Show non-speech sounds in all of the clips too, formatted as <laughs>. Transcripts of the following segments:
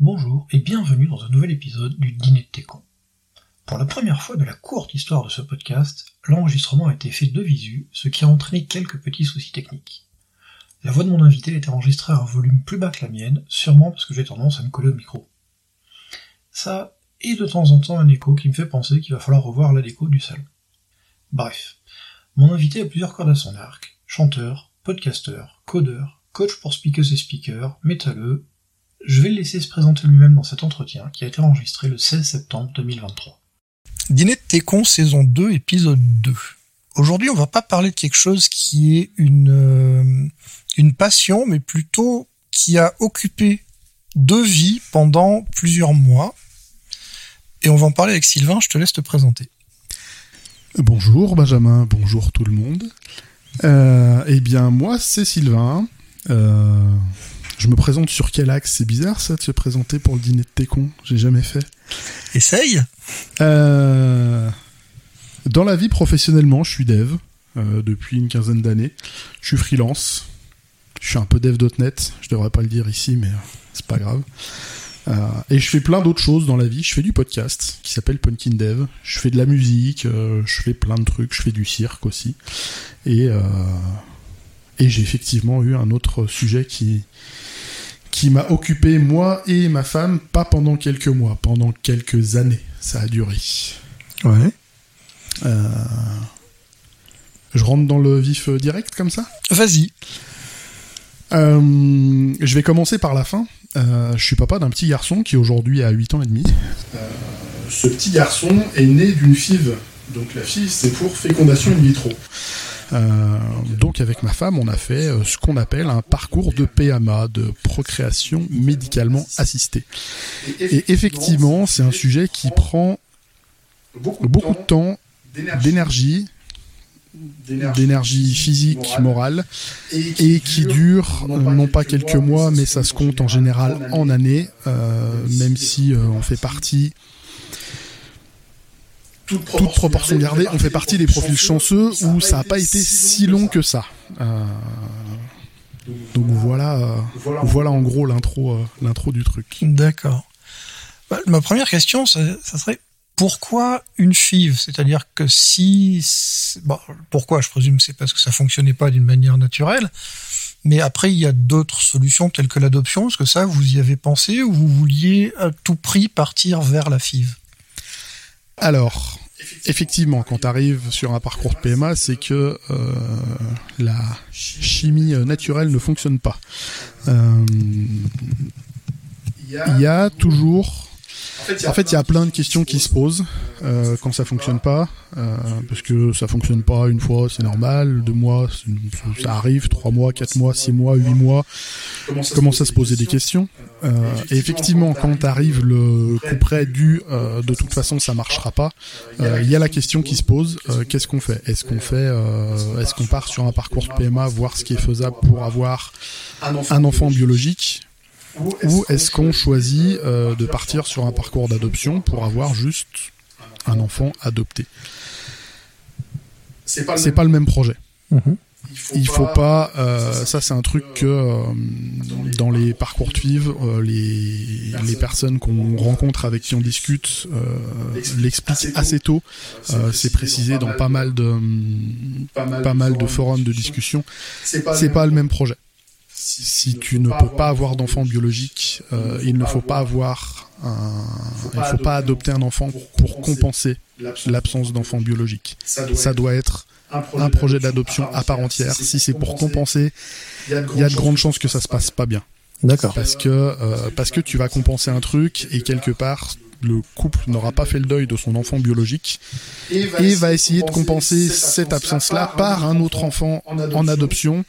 Bonjour et bienvenue dans un nouvel épisode du Dîner de Técon. Pour la première fois de la courte histoire de ce podcast, l'enregistrement a été fait de visu, ce qui a entraîné quelques petits soucis techniques. La voix de mon invité a été enregistrée à un volume plus bas que la mienne, sûrement parce que j'ai tendance à me coller au micro. Ça, et de temps en temps un écho qui me fait penser qu'il va falloir revoir la déco du salon. Bref, mon invité a plusieurs cordes à son arc, chanteur, podcasteur, codeur, coach pour speakers et speakers, métalleux. Je vais le laisser se présenter lui-même dans cet entretien qui a été enregistré le 16 septembre 2023. Dîner de Técon, saison 2, épisode 2. Aujourd'hui, on va pas parler de quelque chose qui est une, euh, une passion, mais plutôt qui a occupé deux vies pendant plusieurs mois. Et on va en parler avec Sylvain, je te laisse te présenter. Bonjour Benjamin, bonjour tout le monde. Euh, eh bien moi c'est Sylvain. Euh, je me présente sur quel axe? C'est bizarre ça de se présenter pour le dîner de Técon, j'ai jamais fait. Essaye Euh, Dans la vie professionnellement, je suis dev euh, depuis une quinzaine d'années. Je suis freelance. Je suis un peu dev.net. Je devrais pas le dire ici, mais euh, c'est pas grave. Euh, et je fais plein d'autres choses dans la vie. Je fais du podcast qui s'appelle Punkin Dev. Je fais de la musique. euh, je fais plein de trucs. Je fais du cirque aussi. Et euh, et j'ai effectivement eu un autre sujet qui qui m'a occupé moi et ma femme, pas pendant quelques mois, pendant quelques années. Ça a duré. Ouais. Euh, Je rentre dans le vif euh, direct comme ça? Vas-y. Euh, Je vais commencer par la fin. Euh, je suis papa d'un petit garçon qui aujourd'hui a 8 ans et demi. Euh, ce petit garçon est né d'une FIV. Donc la FIV, c'est pour fécondation in vitro. Euh, donc avec ma femme, on a fait euh, ce qu'on appelle un parcours de PMA, de procréation médicalement assistée. Et effectivement, c'est un sujet qui prend beaucoup de temps, d'énergie, d'énergie physique, morale, et qui dure euh, non pas quelques mois, mais ça se compte en général en années, euh, même si euh, on fait partie, toute proportion gardée, on fait partie des profils chanceux où ça n'a pas été si long que ça. Euh, donc voilà, euh, voilà en gros l'intro, euh, l'intro du truc. D'accord. Bah, ma première question, ça, ça serait pourquoi une FIV? C'est-à-dire que si... Bon, pourquoi Je présume c'est parce que ça fonctionnait pas d'une manière naturelle. Mais après, il y a d'autres solutions telles que l'adoption. Est-ce que ça, vous y avez pensé ou vous vouliez à tout prix partir vers la FIV? Alors, effectivement, quand tu arrives sur un parcours de PMA, c'est que euh, la chimie naturelle ne fonctionne pas. Euh, Il y a toujours... En fait, il y a plein de questions qui se posent euh, quand ça fonctionne pas, euh, parce que ça fonctionne pas une fois, c'est normal, deux mois, ça arrive, trois mois, quatre mois, six mois, huit mois, commence à se poser des questions. Euh, et effectivement, quand arrive le coup près du de toute façon ça marchera pas, il y a la question qui se pose qu'est-ce qu'on fait? Est-ce qu'on fait Est-ce qu'on part sur un parcours de PMA, voir ce qui est faisable pour avoir un enfant biologique? Ou est-ce qu'on choisit euh, de partir sur un parcours d'adoption pour avoir juste un enfant adopté C'est pas le même projet. Il faut pas, euh, ça c'est un truc que euh, dans les parcours de FIV, euh, les, les personnes qu'on rencontre avec qui on discute euh, l'expliquent assez tôt. Euh, c'est précisé dans pas mal de pas mal de forums de discussion. C'est pas le même projet. Si tu ne peux pas avoir d'enfant biologique, euh, il ne faut pas avoir un, il faut pas adopter un enfant pour compenser l'absence d'enfant biologique. Ça doit être un projet d'adoption à part entière. Si c'est pour compenser, il y a de grandes chances que ça se passe pas bien. D'accord. Parce que, euh, parce que tu vas compenser un truc et quelque part, le couple n'aura pas fait le deuil de son enfant biologique et va essayer de compenser cette absence-là par un autre enfant en adoption.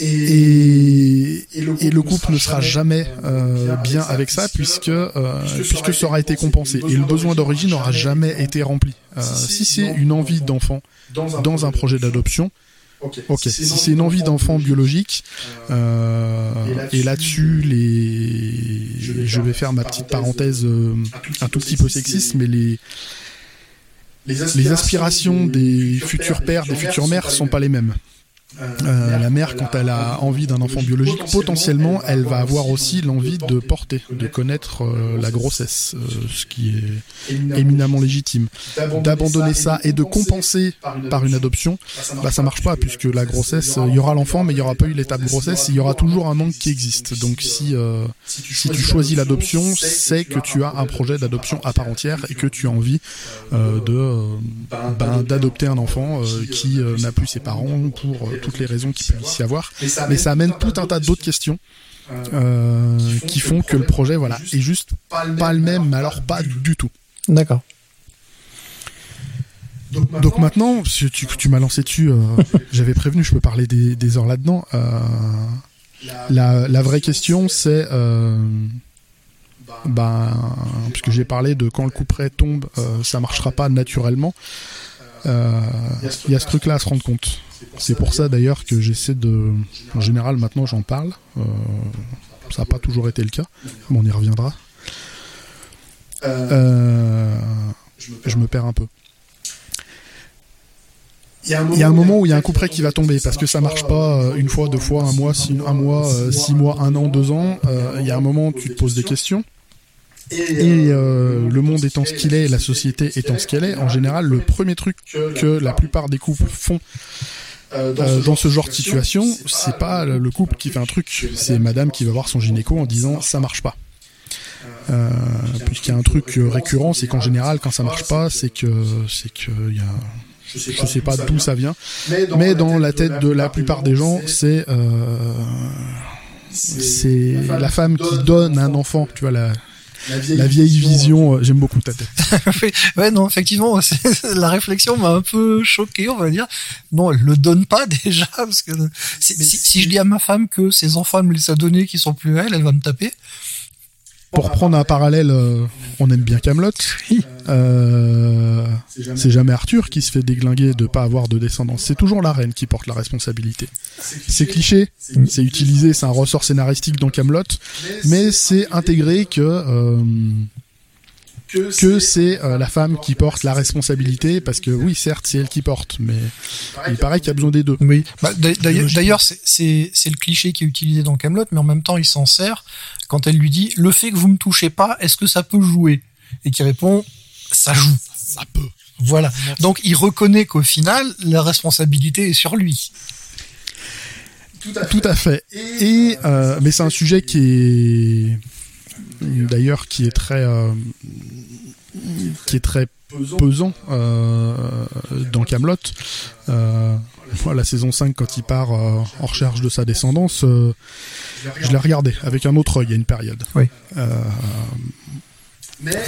Et, et le couple ne sera jamais euh, bien avec ça puisque euh, puisque ça aura été compensé et le besoin d'origine n'aura jamais été rempli. Euh, si c'est une envie d'enfant dans un projet d'adoption, ok. Si c'est une envie d'enfant biologique, euh, et là-dessus, les, je vais faire ma petite parenthèse euh, un tout petit peu sexiste, mais les les aspirations des futurs pères, des futures mères sont pas les mêmes. Euh, la mère, quand elle a envie d'un enfant biologique, potentiellement, elle va avoir aussi l'envie de porter, de connaître euh, la grossesse, euh, ce qui est éminemment légitime. D'abandonner ça et de compenser par une adoption, bah ça marche pas, puisque la grossesse, il y aura l'enfant, mais il y aura pas eu l'étape grossesse, il y aura toujours un manque qui existe. Donc si si tu choisis l'adoption, c'est que tu as un projet d'adoption à part entière et que tu as envie de ben, d'adopter un enfant qui n'a plus ses parents pour toutes les raisons qu'il peut y avoir. Mais ça amène tout un tas d'autres questions. Euh, qui font que le projet voilà est juste pas le même, mais alors pas du tout. D'accord. Donc maintenant, tu, tu m'as lancé dessus, euh, <laughs> <laughs> j'avais prévenu, je peux parler des, heures là-dedans. Euh, la, vraie question, c'est, ben, puisque j'ai parlé de quand le coup près tombe, ça marchera pas naturellement. Il y a ce truc-là à se rendre compte. C'est pour ça d'ailleurs que j'essaie de. En général, maintenant j'en parle. Euh, ça n'a pas toujours été le cas, mais on y reviendra. Euh, je me perds un peu. Il y, a un moment où il y a un coup près qui va tomber parce que ça marche pas euh, une fois, deux fois, un mois, six, un mois, six mois, un an, deux ans. Il y a un moment où tu te poses des questions. Et le monde étant ce qu'il est, la société étant ce qu'elle est, en général, le premier truc que la plupart des couples font euh, euh, dans, ce, genre de situation, c'est pas le couple qui fait un truc, c'est madame qui va voir son gynéco en disant ça. marche pas. Euh, Puisqu'il y a un truc récurrent, c'est qu'en général, quand ça marche pas, c'est que c'est que y a je sais pas d'où ça vient, mais dans la tête de la plupart des gens, c'est euh, c'est la femme qui donne un enfant, tu vois la la vieille, vision, euh, j'aime beaucoup ta tête. <laughs> ouais, non, effectivement, <laughs> la réflexion m'a un peu choqué, on va dire. Non, elle le donne pas <laughs> déjà, parce que si, je dis à ma femme que ses enfants me les a donnés qui sont plus elle, elle va me taper. Pour prendre un parallèle, euh, on aime bien Camelot. <laughs> Euh, c'est jamais Arthur qui se fait déglinguer de pas avoir de descendance. C'est toujours la reine qui porte la responsabilité. C'est cliché, c'est utilisé, c'est un ressort scénaristique dans Camelot, mais c'est intégré que euh, que c'est euh, la femme qui porte la responsabilité parce que oui certes c'est elle qui porte mais il paraît qu'il y a besoin des deux. Oui. Bah, d'ailleurs c'est le cliché qui est utilisé dans Camelot mais en même temps il s'en sert quand elle lui dit le fait que vous me touchez pas est-ce que ça peut jouer? Et qui répond ça joue ça peut. Voilà. Donc il reconnaît qu'au final la responsabilité est sur lui. Tout à fait, et euh, mais c'est un sujet qui est d'ailleurs qui est très euh, qui est très pesant euh, dans Camelot. Euh, la saison 5 quand il part en recherche de sa descendance, je l'ai regardé avec un autre œil à une période. Oui.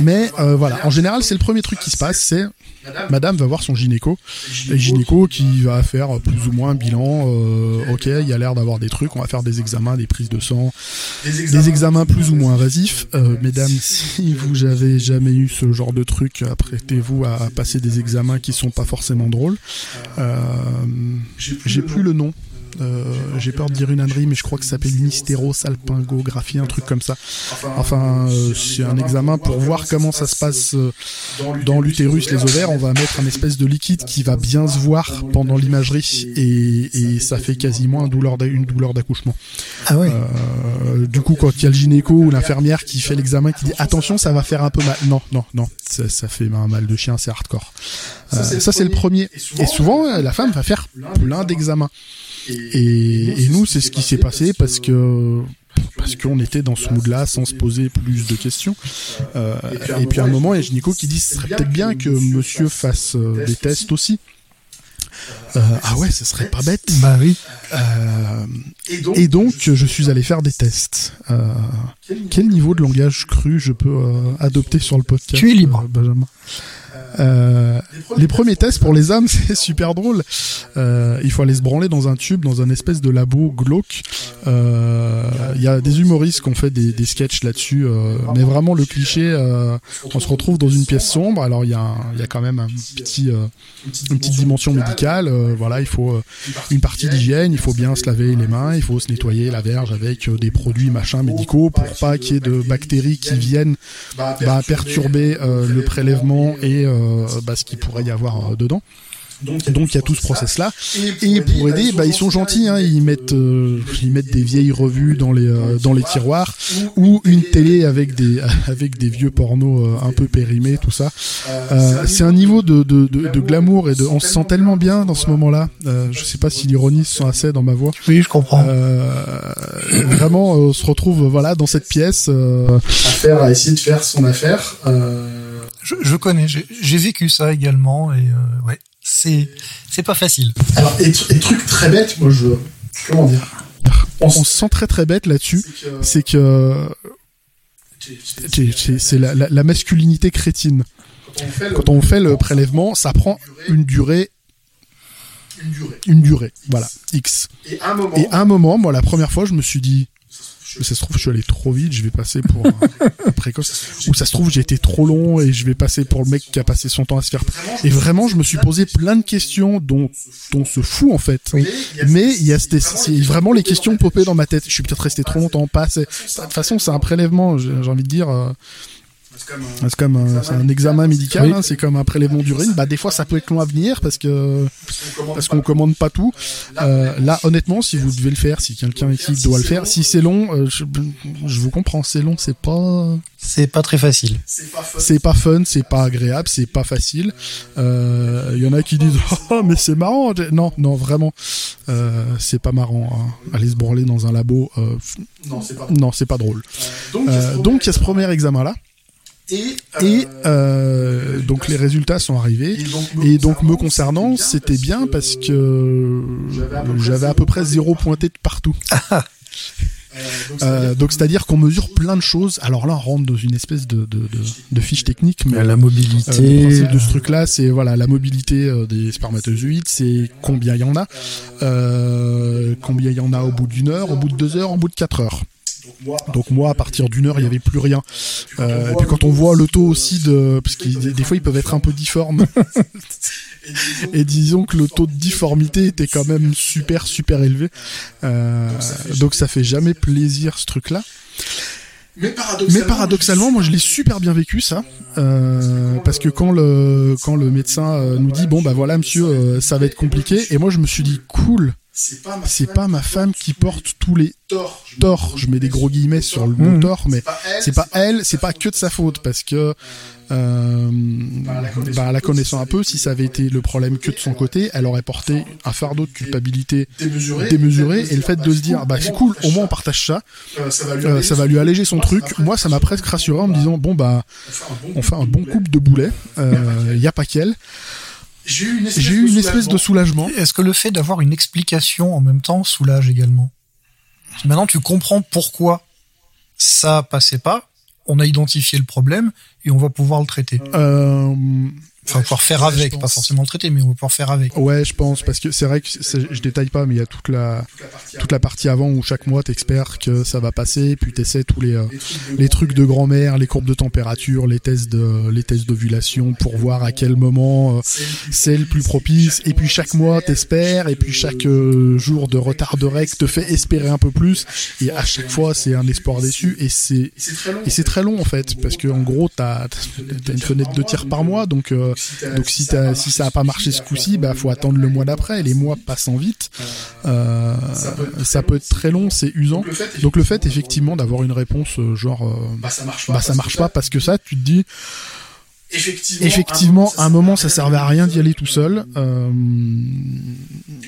Mais euh, voilà, en général, c'est le premier truc qui se passe, c'est Madame va voir son gynéco, et gynéco qui va faire plus ou moins un bilan. Euh, ok, il y a l'air d'avoir des trucs, on va faire des examens, des prises de sang, des examens plus ou moins invasifs. Euh, mesdames, si vous avez jamais eu ce genre de truc, apprêtez-vous à passer des examens qui sont pas forcément drôles. J'ai plus le nom euh, j'ai peur de dire une ânerie, mais je crois que ça s'appelle une hystérosalpingographie, un truc comme ça. Enfin, euh, c'est un examen pour voir comment ça se passe euh, dans l'utérus, les ovaires. On va mettre un espèce de liquide qui va bien se voir pendant l'imagerie et, ça fait quasiment une douleur d'accouchement. Ah ouais. du coup, quand il y a le gynéco ou l'infirmière qui fait l'examen, qui dit attention, ça va faire un peu mal. Non, non, non, ça, ça fait un mal de chien, c'est hardcore. ça, c'est le premier. Et souvent, la femme va faire plein d'examens. Et, nous, c'est ce qui s'est passé parce que parce qu'on était dans ce mood-là sans se poser plus de questions. Euh, et puis à un moment, il y a Nico qui dit ce serait peut-être bien que monsieur fasse euh, des tests aussi. Euh, ah ouais, ce serait pas bête. Bah oui. et, donc, je suis allé faire des tests. quel niveau de langage cru je peux adopter sur le podcast Tu es libre. Benjamin? Euh, les premiers tests pour les âmes, <laughs> c'est super drôle. Euh, il faut aller se branler dans un tube, dans un espèce de labo glauque. Euh, il y a des humoristes qui ont fait des, des sketchs là-dessus, mais vraiment le cliché, on se retrouve dans une pièce sombre. Alors il y y a quand même une petite dimension médicale. voilà, il faut une partie d'hygiène, il faut bien se laver les mains, il faut se nettoyer la verge avec des produits machin médicaux pour pas qu'il y ait de bactéries qui viennent bah, perturber le prélèvement et euh, bah, ce qu'il pourrait y avoir euh, dedans. Donc il y a tout ce process là. Et pour aider, bah, ils sont gentils, hein, ils mettent euh, ils mettent des vieilles revues dans les euh, dans les tiroirs ou une télé avec des <laughs> avec des vieux pornos euh, un peu périmés, tout ça. c'est un niveau de, de, de, glamour et de on se sent tellement bien dans ce moment-là. je sais pas si l'ironie se sent assez dans ma voix. Oui, je comprends. vraiment, on se retrouve voilà dans cette pièce à faire à essayer de faire son affaire. Je, je, connais, j'ai vécu ça également et ouais c'est c'est pas facile. Alors et, truc très bête, moi je comment dire? On, se sent très très bête là-dessus, c'est que c'est la, la, masculinité crétine. Quand on fait le prélèvement, ça prend une durée une durée. voilà, X. Et à un moment, moi, la première fois, je me suis dit, ça se trouve, je suis allé trop vite, je vais passer pour <laughs> un précoce. Ou ça se trouve, j'ai été trop long et je vais passer pour le mec qui a passé son temps à se faire. Et vraiment, je me suis posé plein de questions dont, on se fout en fait. Mais il y a c'est vraiment les questions popées dans ma tête. Je suis peut-être resté trop longtemps, pas De toute façon, c'est un prélèvement, j'ai envie de dire. Euh, c'est comme un, un, examen médical, hein, c'est comme un prélèvement d'urine. Bah des fois ça peut être long à venir parce que parce qu'on commande pas tout. Euh, là honnêtement, si vous devez le faire, si quelqu'un ici doit le faire, si c'est long, euh, je, je, vous comprends, c'est long, c'est pas c'est pas très facile. C'est pas fun, c'est pas agréable, c'est pas facile. Il euh, y en a qui disent <laughs> oh mais c'est marrant. Non non vraiment, euh, c'est pas marrant. Hein. Aller se branler dans un labo, euh, non c'est pas drôle. donc il y a ce premier examen là. Et, euh, euh, donc les résultats sont arrivés. Et donc me concernant, c'était bien parce que j'avais à peu près zéro pointé de partout. Euh, donc c'est-à-dire qu'on mesure plein de choses. Alors là, on rentre dans une espèce de, de, de, fiche technique, mais la mobilité. le de ce truc-là, c'est voilà la mobilité des spermatozoïdes, c'est combien il y en a, combien il y en a au bout d'une heure, au bout de deux heures, au bout de quatre heures. Donc moi, à partir d'une heure, il n'y avait plus rien. Euh, et puis quand on voit le taux aussi de, parce que des fois ils peuvent être un peu difformes. <laughs> et disons que le taux de difformité était quand même super super élevé. Euh, donc ça fait jamais plaisir ce truc-là. Mais paradoxalement, moi je l'ai super bien vécu ça, euh, parce que quand le quand le médecin nous dit bon bah voilà monsieur ça va être compliqué et moi je me suis dit cool c'est pas, ma femme qui porte tous les torts. Je mets des gros guillemets sur le mot mmh. tort, mais c'est pas elle, c'est pas que de sa faute parce que euh, bah, la connaissant un peu, si ça avait été le problème que de son côté, elle aurait porté un fardeau de culpabilité démesuré, et le fait de se dire bah c'est cool, au moins on partage ça, euh, ça va lui euh, alléger son truc. Moi, ça m'a presque rassuré en me disant bon bah on fait un bon couple de boulets, il y a pas qu'elle. J'ai eu une espèce, de, soulagement. Est-ce que le fait d'avoir une explication en même temps soulage également Maintenant, tu comprends pourquoi ça passait pas. On a identifié le problème et on va pouvoir le traiter. Euh, Enfin, pouvoir faire avec, pas forcément le traiter, mais on va pouvoir faire avec. Ouais, je pense, parce que c'est vrai que je détaille pas, mais il y a toute la, toute la partie avant où chaque mois t'espères que ça va passer, puis t'essaies tous les, euh, les trucs de grand-mère, les courbes de température, les tests de, les tests d'ovulation pour voir à quel moment euh, c'est le plus propice, et puis chaque mois t'espères, et puis chaque euh, jour de retard de règles te fait espérer un peu plus, et à chaque fois c'est un espoir déçu, et c'est, et c'est très long en fait, parce que en gros t'as, t'as une fenêtre de tir par mois, donc donc si, si ça a pas marché ce coup-ci, bah faut attendre le mois d'après. Les mois passant vite, euh, ça, peut être très long, c'est usant. Donc le fait effectivement d'avoir une réponse euh, genre euh, bah ça marche pas, bah, ça marche pas parce que ça, tu te dis. Effectivement, à un moment, ça servait à rien d'y aller tout seul. Euh,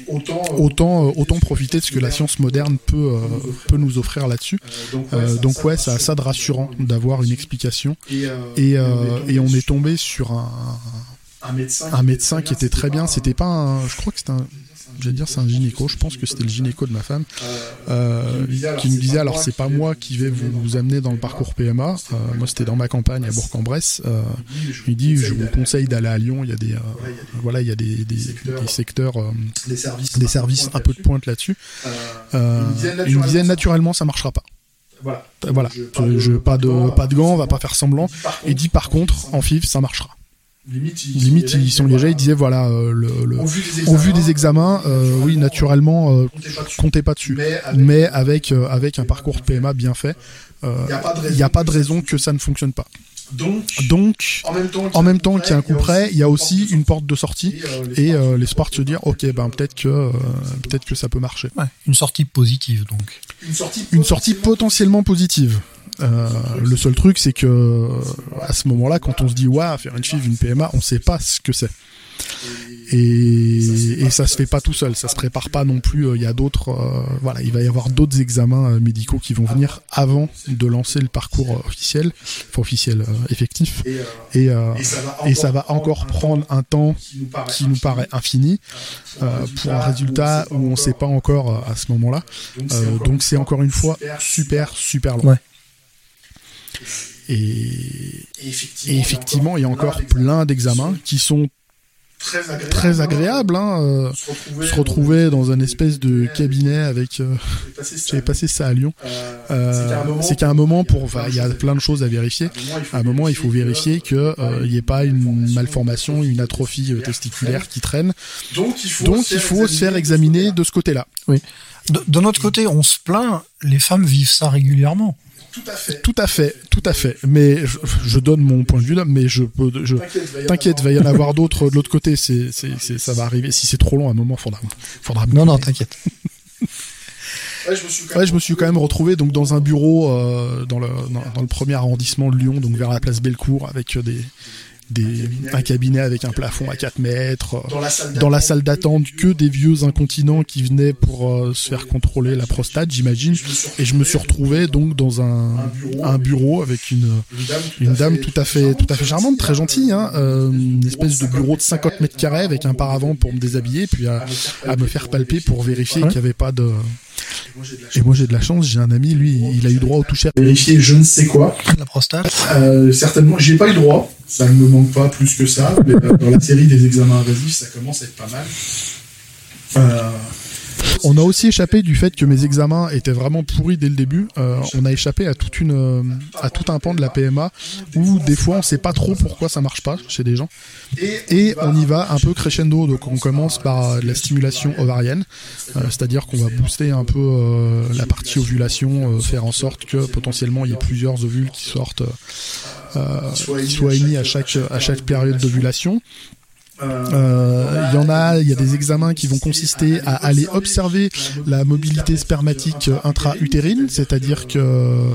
autant, autant, autant profiter de ce que la science moderne peut, peut nous offrir là-dessus. donc ouais, ça a ça de rassurant d'avoir une explication. Et, et on est tombé sur un, un médecin, un médecin qui était très bien. C'était pas un, je crois que c'était un, j'allais dire c'est un gynéco, je pense que c'était le gynéco de ma femme, euh, qui nous disait alors c'est pas moi qui vais vous, amener dans le parcours PMA, euh, moi c'était dans ma campagne à Bourg-en-Bresse, euh, il dit je vous conseille d'aller à Lyon, il y a des voilà il y a des, des, secteurs, des services, un peu de pointe là-dessus. il nous disait naturellement ça marchera pas. Voilà. Voilà. Je, pas de pas de gants, on va pas faire semblant. Et dit par contre en FIV ça marchera. Limite, ils, sont légers, ils disaient voilà, euh, le, au, vu des examens, euh, oui, naturellement, euh, comptez pas dessus. Mais avec, avec, un parcours de PMA bien fait, il n'y a, pas de raison que ça ne fonctionne pas. Donc, en même temps qu'il y a un coup près, il y a aussi une porte de sortie et l'espoir de se dire, ok, ben peut-être que peut-être que ça peut marcher. une sortie positive donc. Une sortie, potentiellement positive. Le seul truc, c'est que à ce moment-là, quand on se dit ouais, faire une FIV, une PMA, on sait pas ce que c'est. Et, ça se fait pas tout seul, ça se prépare pas non plus. Euh, il y a d'autres, euh, voilà, il va y avoir d'autres examens euh, médicaux qui vont venir avant de lancer le parcours officiel, enfin officiel effectif. Et, et, ça va encore prendre un temps qui nous paraît infini pour un résultat où on sait pas encore à ce moment-là. donc c'est encore une fois super super long. Et, et, effectivement, il y a encore plein d'examens qui sont très agréable, hein, euh, se, retrouver, dans un espèce de cabinet avec euh, <laughs> j'avais passé ça à Lyon. Euh, c'est qu'à un moment pour il y a plein de choses à vérifier. à un moment il faut vérifier que il n'y ait pas une malformation une atrophie testiculaire qui traîne. Donc il faut, se faire examiner de ce côté là oui. De notre côté on se plaint les femmes vivent ça régulièrement tout à fait. Tout à fait, tout à fait. Mais je, donne mon point de vue là, mais je peux, je, t'inquiète, va y en avoir d'autres <laughs> de l'autre côté. C'est, c'est, ça va arriver. Si c'est trop long, à un moment, faudra, faudra. Non, non, t'inquiète. <laughs> Ouais, je me suis quand, même... retrouvé donc dans un bureau euh, dans, le, dans, le premier arrondissement de Lyon, donc vers la place Bellecour, avec des, un cabinet avec un plafond à 4 mètres, dans la salle d'attente que des vieux incontinents qui venaient pour euh, se faire contrôler la prostate, j'imagine. Et je me suis retrouvé donc dans un, un bureau avec une, une dame tout à fait, tout à fait charmante, très gentille, hein, euh, une espèce de bureau de 50 mètres carrés avec un paravent pour me déshabiller, puis à, à me faire palper pour vérifier qu'il n'y avait pas de et moi j'ai de la chance, j'ai un ami, lui, il a eu droit au toucher. Vérifier je ne sais quoi. La prostate euh, Certainement, j'ai pas eu droit. Ça ne me manque pas plus que ça. Mais euh, dans la série des examens invasifs, ça commence à être pas mal. Euh, on a aussi échappé du fait que mes examens étaient vraiment pourris dès le début. Euh, on a échappé à tout un pan de la PMA où des fois on sait pas trop pourquoi ça marche pas chez des gens. Et on y va un peu crescendo. Donc on commence par la stimulation ovarienne, c'est-à-dire qu'on va booster un peu la partie ovulation, faire en sorte que potentiellement il y ait plusieurs ovules qui sortent, qui soient émis à chaque, à chaque période d'ovulation. Euh, il y en a, il y a des examens qui vont consister à aller observer la mobilité spermatique intra-utérine, c'est-à-dire que,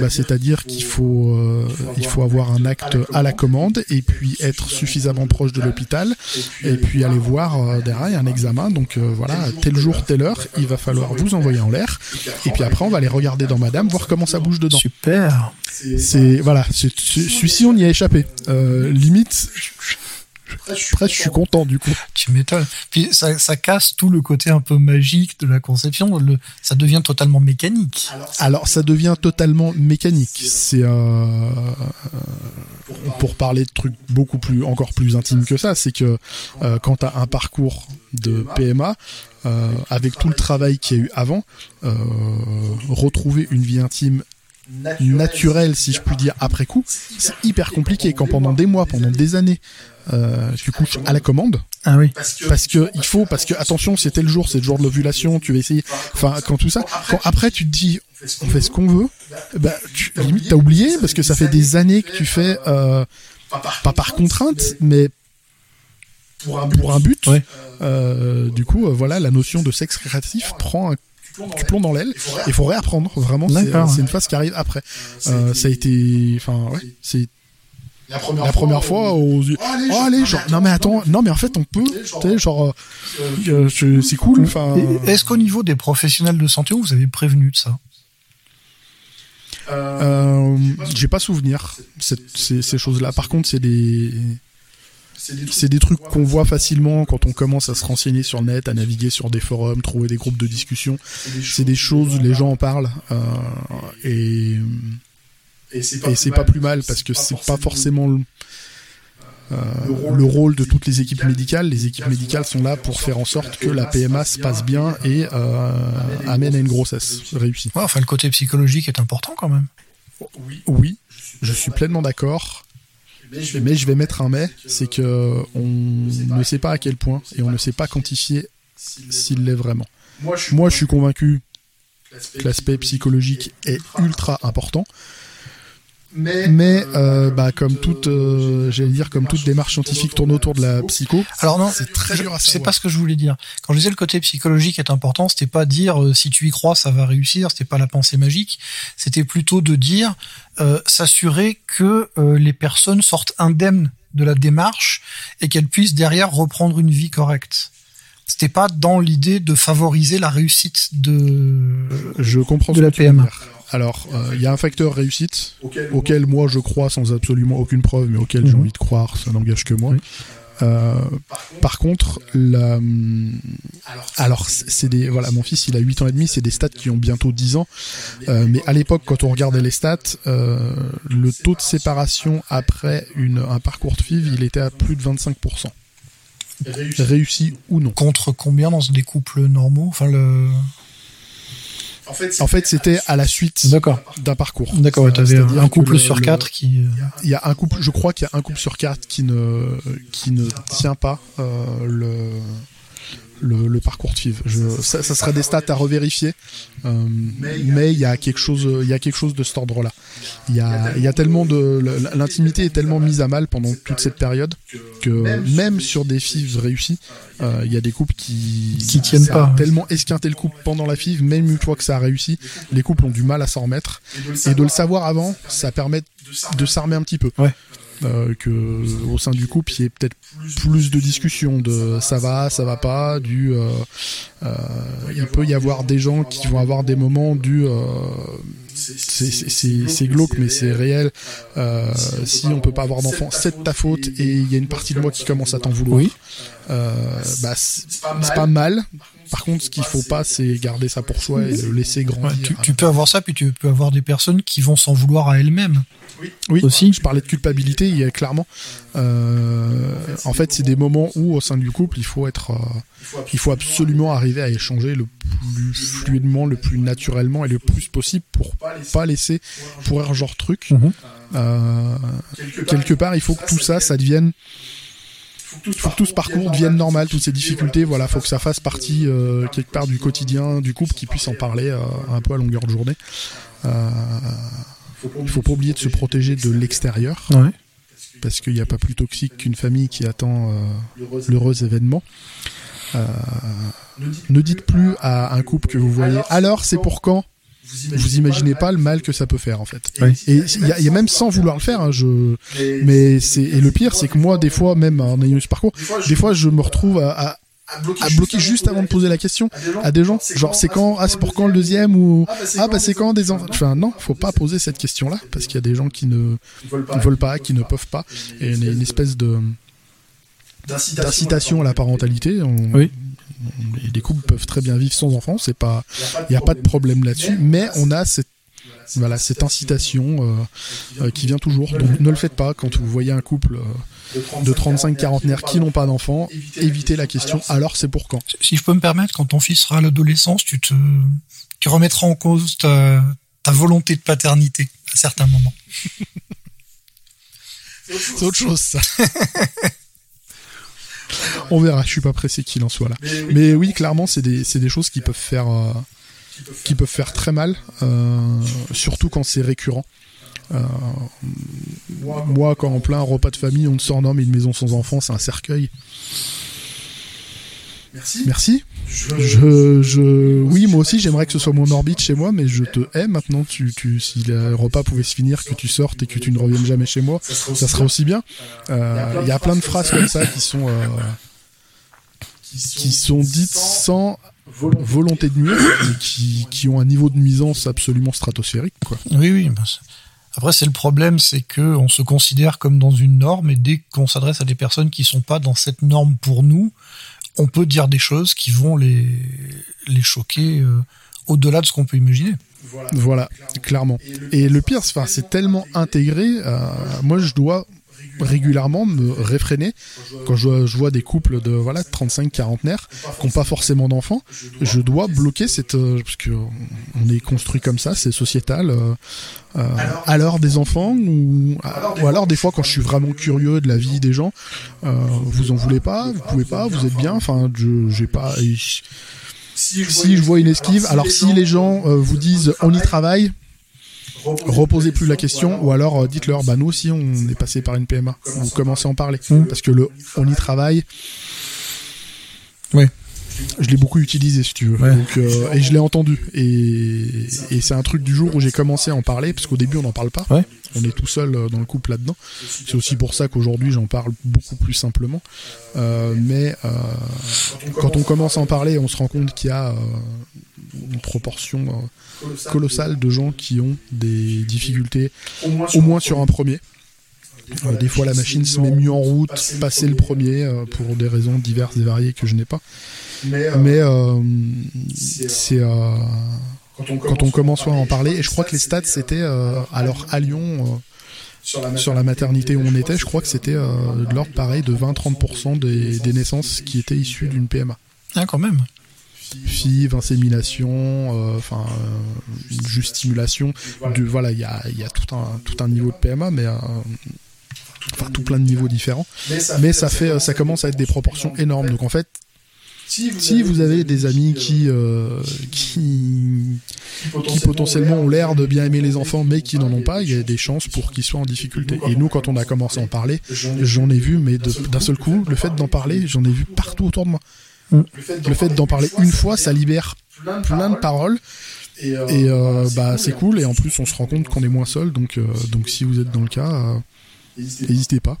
bah, c'est-à-dire qu'il faut, euh, il faut avoir un acte à la commande et puis être suffisamment proche de l'hôpital et puis aller voir euh, derrière un examen. Donc voilà, tel jour, telle heure, il va falloir vous envoyer en l'air et puis après on va aller regarder dans Madame, voir comment ça bouge dedans. Super. C'est voilà, celui-ci on y a échappé. limite Presque, je suis content du coup. Tu m'étonnes. Puis ça, ça, casse tout le côté un peu magique de la conception. Le, ça devient totalement mécanique. Alors, ça devient totalement mécanique. C'est euh, pour parler de trucs beaucoup plus, encore plus intimes que ça, c'est que euh, quand tu as un parcours de PMA, euh, avec tout le travail qu'il y a eu avant, euh, retrouver une vie intime naturelle, si je puis dire, après coup, c'est hyper compliqué. Quand pendant des mois, pendant des années, euh, tu couches à la commande. Ah oui. Parce que il faut, parce que attention, c'était le jour, c'est le jour de l'ovulation, tu vas essayer. Enfin, quand tout ça, quand après tu te dis, on fait ce qu'on veut, bah, tu, limite t'as oublié parce que ça fait des années que tu fais, euh, pas par contrainte, mais pour un but. Pour un but euh, du coup, euh, voilà, la notion de sexe créatif prend un tu plombes dans l'aile il faut réapprendre vraiment c'est une phase qui arrive après euh, ça a été enfin ouais c'est la première, la première fois, aux oh, oh, allez, genre, non mais attends, non mais en fait on peut, tu sais, genre, euh, euh, c'est cool. Enfin, est-ce qu'au niveau des professionnels de santé, vous avez prévenu de ça euh, J'ai pas souvenir ces, ces choses-là. Par contre, c'est des c'est des trucs qu'on voit facilement quand on commence à se renseigner sur le net, à naviguer sur des forums, trouver des groupes de discussion. C'est des choses, les gens en parlent. Euh, et et c'est pas, plus mal parce que c'est pas forcément euh, le, rôle de toutes les équipes médicales. Les équipes médicales sont là pour faire en sorte que la PMA se passe bien et euh, amène à une grossesse réussie. enfin, le côté psychologique est important quand même. Oui, je suis pleinement d'accord. Mais je vais mettre un mais, c'est que on ne sait pas à quel point et on ne sait pas quantifier s'il l'est vraiment. Moi, je suis convaincu que l'aspect psychologique est ultra important. Mais euh, bah comme toute, euh, j'allais dire comme toute démarche scientifique tourne autour de la psycho. Alors non, c'est très dur à C'est pas ce que je voulais dire. Quand je disais le côté psychologique est important, c'était pas dire euh, si tu y crois ça va réussir, c'était pas la pensée magique, c'était plutôt de dire s'assurer que les personnes sortent indemnes de la démarche et qu'elles puissent derrière reprendre une vie correcte c'était pas dans l'idée de favoriser la réussite de je comprends de la PMA. Alors, il y a un facteur réussite auquel, moi je crois sans absolument aucune preuve, mais auquel j'ai mhm. envie de croire, ça n'engage que moi. Euh, par contre, la... alors c'est des voilà, mon fils il a 8 ans et demi, c'est des stats qui ont bientôt 10 ans. Euh, mais à l'époque, quand on regardait les stats, euh, le taux de séparation après une, un parcours de FIV, il était à plus de 25%. Réussi. ou non. Contre combien dans des couples normaux? Enfin le. En fait, c'était à la suite d'un parcours. D'accord, tu avais un couple sur quatre qui. Il y a un couple, je crois qu'il y a un couple sur quatre qui ne qui ne tient pas euh, le le, parcours de FIV. ça, serait des stats à revérifier, euh, mais il y a quelque chose, il y a quelque chose de cet ordre-là. Il y a, y a tellement de l'intimité est tellement mise à mal pendant toute cette période que même sur des FIV réussis, euh, il y a des couples qui qui tiennent pas. Tellement esquinté le couple pendant la FIV, même une fois que ça a réussi, les couples ont du mal à s'en remettre. Et de le savoir avant, ça permet de s'armer un petit peu. Ouais. Euh, que au sein du couple il y ait peut-être plus de discussions de ça va ça va pas du euh, euh, il peut y avoir des gens qui vont avoir des moments du c'est glauque mais c'est réel si on peut pas avoir d'enfant c'est de ta faute et il y a une partie de moi qui commence à t'en vouloir oui. bah c'est pas mal par contre, ce qu'il faut pas, c'est garder ça pour soi et le laisser grandir. tu, peux avoir ça, puis tu peux avoir des personnes qui vont s'en vouloir à elles-mêmes. Oui, aussi. Je parlais de culpabilité, il y a clairement. Euh, en fait, c'est des moments où, au sein du couple, il faut être, euh, il faut absolument arriver à échanger le plus fluidement, le plus naturellement et le plus possible pour pas laisser pourrir genre truc. Mhm. Euh, quelque part, il faut que tout ça, ça devienne faut que tout ce parcours devienne normal, toutes ces difficultés, voilà, faut que ça fasse partie quelque part du quotidien du couple, qui puisse en parler un peu à longueur de journée. Il faut pas oublier de se protéger de l'extérieur. Parce qu'il n'y a pas plus toxique qu'une famille qui attend euh, l'heureux événement. Euh, ne dites plus à un couple que vous voyez alors c'est pour quand? Vous imaginez pas le mal que ça peut faire en fait. Et il y, a même sans vouloir le faire, hein, je. Mais c'est et le pire, c'est que moi, des fois, même en ayant eu ce parcours, des fois, je me retrouve à, à bloquer, juste avant de poser la question à des gens, genre c'est quand ah c'est pour quand le deuxième ou ah bah c'est quand des enfants. enfin non faut pas poser cette question là parce qu'il y a des gens qui ne veulent pas qui ne peuvent pas. et une espèce de d'incitation à la parentalité. oui. les couples peuvent très bien vivre sans enfants c'est pas il n'y a pas de problème là-dessus. mais on a cette voilà cette incitation euh, euh, qui vient toujours. Donc ne le faites pas quand vous voyez un couple euh, de 35 quarantenaires qui n'ont pas d'enfants, éviter la question alors c'est pour quand Si je peux me permettre, quand ton fils sera à l'adolescence, tu te tu remettras en cause ta, volonté de paternité à certains moments. c'est autre chose ça. On verra, je suis pas pressé qu'il en soit là. Mais oui, clairement, c'est des, des, choses qui peuvent faire, euh, qui peuvent faire très mal, euh, surtout quand c'est récurrent. Euh, moi, quand en plein repas de famille, on te surnomme une maison sans enfants, c'est un cercueil. Merci. Merci. Je, je, oui, moi aussi, j'aimerais que ce soit mon orbite chez moi, mais je te hais maintenant. Tu, tu, si le repas pouvait se finir, que tu sortes et que tu ne reviennes jamais chez moi, ça serait aussi, bien. Euh, il y a plein de phrases comme ça qui sont, euh, qui sont dites sans volonté de nuire, mais qui, qui ont un niveau de nuisance absolument stratosphérique, quoi. Oui, oui. Bah après, c'est le problème, c'est que on se considère comme dans une norme et dès qu'on s'adresse à des personnes qui sont pas dans cette norme pour nous, on peut dire des choses qui vont les choquer euh, au-delà de ce qu'on peut imaginer. Voilà, clairement. Et le pire, c'est tellement intégré. Euh, moi, je dois régulièrement me réfréner. Quand je, vois des couples de voilà 35 quarantenaires qui n'ont pas forcément d'enfants je dois bloquer cette euh, parce que on est construit comme ça c'est sociétal euh, euh, à l'heure des enfants ou, ou alors des fois quand je suis vraiment curieux de la vie des gens vous en voulez pas vous pouvez pas vous êtes bien enfin je j'ai pas si je vois une esquive alors si les gens vous disent on y travaille reposez plus la question ou alors dites-leur bah nous aussi on est passé par une PMA vous commencez à en parler. Parce que le on y travaille. Ouais je l'ai beaucoup utilisé si tu veux. Donc, euh, et je l'ai entendu. Et, et c'est un truc du jour où j'ai commencé à en parler parce qu'au début on n'en parle pas. Ouais. on est tout seul euh, dans le couple là-dedans. C'est aussi pour ça qu'aujourd'hui j'en parle beaucoup plus simplement. Euh, mais euh, quand on commence à en parler on se rend compte qu'il y a une proportion colossale de gens qui ont des difficultés au moins sur un premier. Euh, des fois, la machine se met mieux en route, passer le premier, euh, pour des raisons diverses et variées que je n'ai pas. Mais, euh, c'est quand on commence à en parler, et je crois que les stats c'était alors à Lyon. sur la maternité où on était, je crois que c'était de l'ordre pareil de 20-30% des, des, naissances qui étaient issues d'une PMA. Ah, quand même. FIV, insémination, enfin, juste stimulation. De, voilà, il y a, y a, tout, un, tout un niveau de PMA, mais enfin tout plein de niveaux différents. Mais ça, mais ça fait, ça commence à être des proportions énormes. Donc en fait, si vous, si avez, vous avez des amis qui, euh, qui, qui potentiellement ont l'air de bien aimer les enfants mais qui n'en ont pas, il y a des chances pour qu'ils soient en difficulté. Et nous, quand on a commencé à en parler, j'en ai vu, mais d'un seul coup, le fait d'en parler, j'en ai vu partout autour de moi. Le fait d'en parler une fois, ça libère plein de paroles. Et, euh, bah c'est cool. Et en plus, on se rend compte qu'on est moins seul. Donc, euh, donc si vous êtes dans le cas, N'hésitez pas.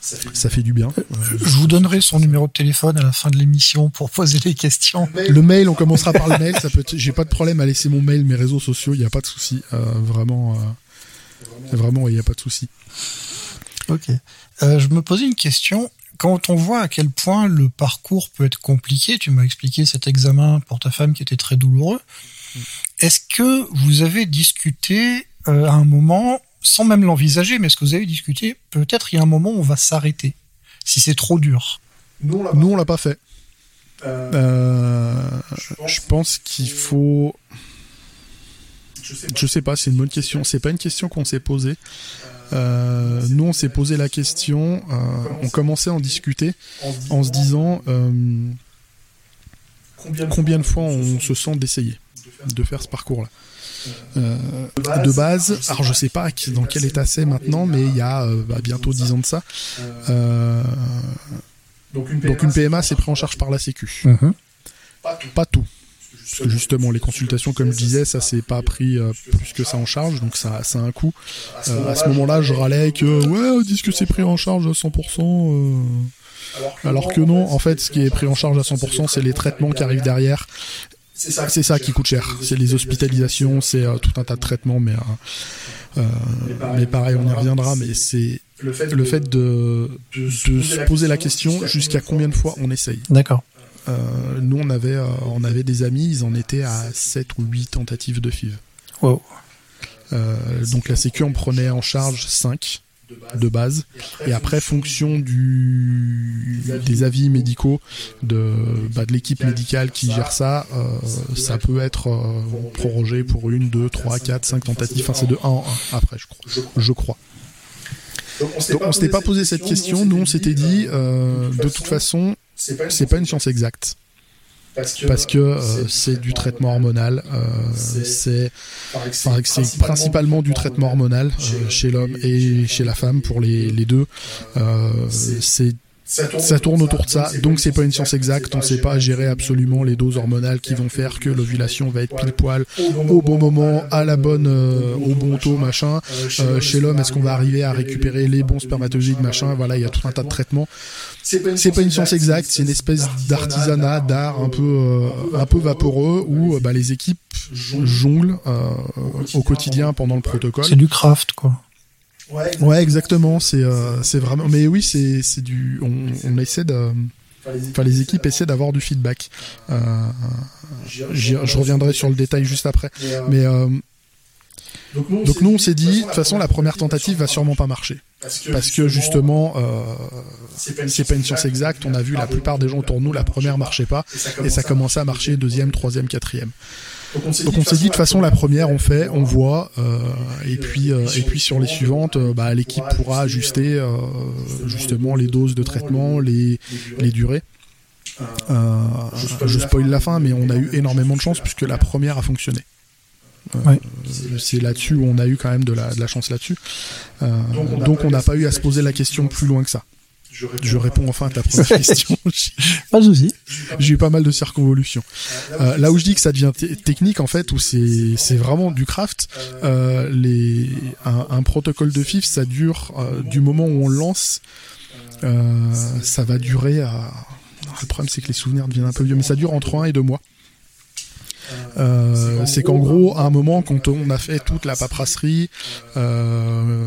Ça fait, ça fait, du bien. Je vous donnerai son numéro de téléphone à la fin de l'émission pour poser des questions. Le mail, on commencera par le mail. Ça peut. J'ai pas de problème à laisser mon mail, mes réseaux sociaux. Il n'y a pas de souci. Euh, vraiment, euh, vraiment, il n'y a pas de souci. Ok. Euh, je me posais une question. Quand on voit à quel point le parcours peut être compliqué, tu m'as expliqué cet examen pour ta femme qui était très douloureux. Est-ce que vous avez discuté euh, à un moment sans même l'envisager, mais est-ce que vous avez discuté Peut-être il y a un moment où on va s'arrêter, si c'est trop dur? Nous, on l'a pas fait. Euh, euh, je pense, qu'il faut. Je sais, je sais pas, c'est une bonne question. C'est pas une question qu'on s'est posée. Euh, nous, on s'est posé la question. Euh, on commençait à en discuter en se disant euh, combien de fois on se sent d'essayer de faire ce parcours-là. Euh, de base, alors je sais pas dans quel état c'est maintenant, mais il y a euh, bah, bientôt 10 ans de ça. Euh, donc une PMA, c'est pris en charge par la Sécu. Mhm. Pas tout. Parce que justement, les consultations, comme je disais, ça c'est pas pris euh, plus que ça en charge, donc ça, ça a un coût. Euh, à ce moment-là, je râlais que ouais, on dit que c'est pris en charge à 100%. Euh... Alors que non, en fait, ce qui est pris en charge à 100%, c'est les traitements qui arrivent derrière c'est ça, ça, qui coûte cher. C'est les hospitalisations, c'est euh, tout un tas de traitements, mais, euh, mais pareil, on y reviendra. Mais c'est le fait, le fait de, de, de, se poser la question jusqu'à combien de fois on essaye. D'accord. Euh, nous, on avait, on avait des amis, ils en étaient à 7 ou 8 tentatives de FIV. Wow. donc la Sécu en prenait en charge 5 de base. et après fonction du des avis médicaux de bah, de l'équipe médicale qui gère ça euh, ça peut être euh, prorogé pour une deux trois quatre cinq tentatives. enfin c'est de 1 en 1 après je crois. je crois. Donc on s'était pas posé cette question. nous on s'était dit euh, de toute façon c'est pas une science exacte parce que, euh, c'est du traitement hormonal. Euh, c'est c'est principalement du traitement hormonal euh, chez l'homme et chez la femme pour les, les deux. c'est ça tourne, ça tourne, autour de ça, donc c'est pas une science exacte, on sait pas gérer absolument les doses hormonales qui vont faire que l'ovulation va être pile poil au bon moment, à la bonne, euh, au bon taux, machin. Euh, chez l'homme, est-ce qu'on va arriver à récupérer les bons spermatozoïdes, machin? Voilà, il y a tout un tas de traitements. C'est pas une science exacte, c'est une espèce d'artisanat, d'art un peu, euh, un peu vaporeux. où bah, les équipes jonglent au quotidien pendant le protocole. C'est du craft, quoi. Ouais, exactement. C'est euh, c'est vraiment. Mais oui, c'est c'est du. On, on essaie de. Enfin, les équipes essaient d'avoir du feedback. Euh, je reviendrai sur le détail juste après. Mais euh, donc nous, on s'est dit, de toute façon, la première tentative va sûrement pas marcher. Parce que justement, euh, c'est pas une science exacte. On a vu la plupart des gens autour de nous, la première marchait pas, et ça commençait à marcher deuxième, troisième, quatrième. Donc on s'est dit, de toute façon la première on fait, on voit, euh, et puis euh, et puis sur les suivantes, euh, bah, l'équipe pourra ajuster euh, justement les doses de traitement, les les durées. Euh, je spoil la fin, mais on a eu énormément de chance puisque la première a fonctionné. c'est là-dessus où on a eu quand même de la, de la chance là-dessus. donc on n'a pas eu à se poser la question plus loin que ça. Je réponds, enfin à ta première question. <laughs> pas de souci. J'ai eu pas mal de circonvolutions. Euh, là où je dis que ça devient technique, en fait, où c'est c'est vraiment du craft, euh, les un, un, protocole de FIF, ça dure euh, du moment où on le lance, euh, ça va durer à... Le problème, c'est que les souvenirs deviennent un peu vieux, mais ça dure entre un et deux mois. Euh, c'est qu'en gros, à un moment, quand on a fait toute la paperasserie, euh,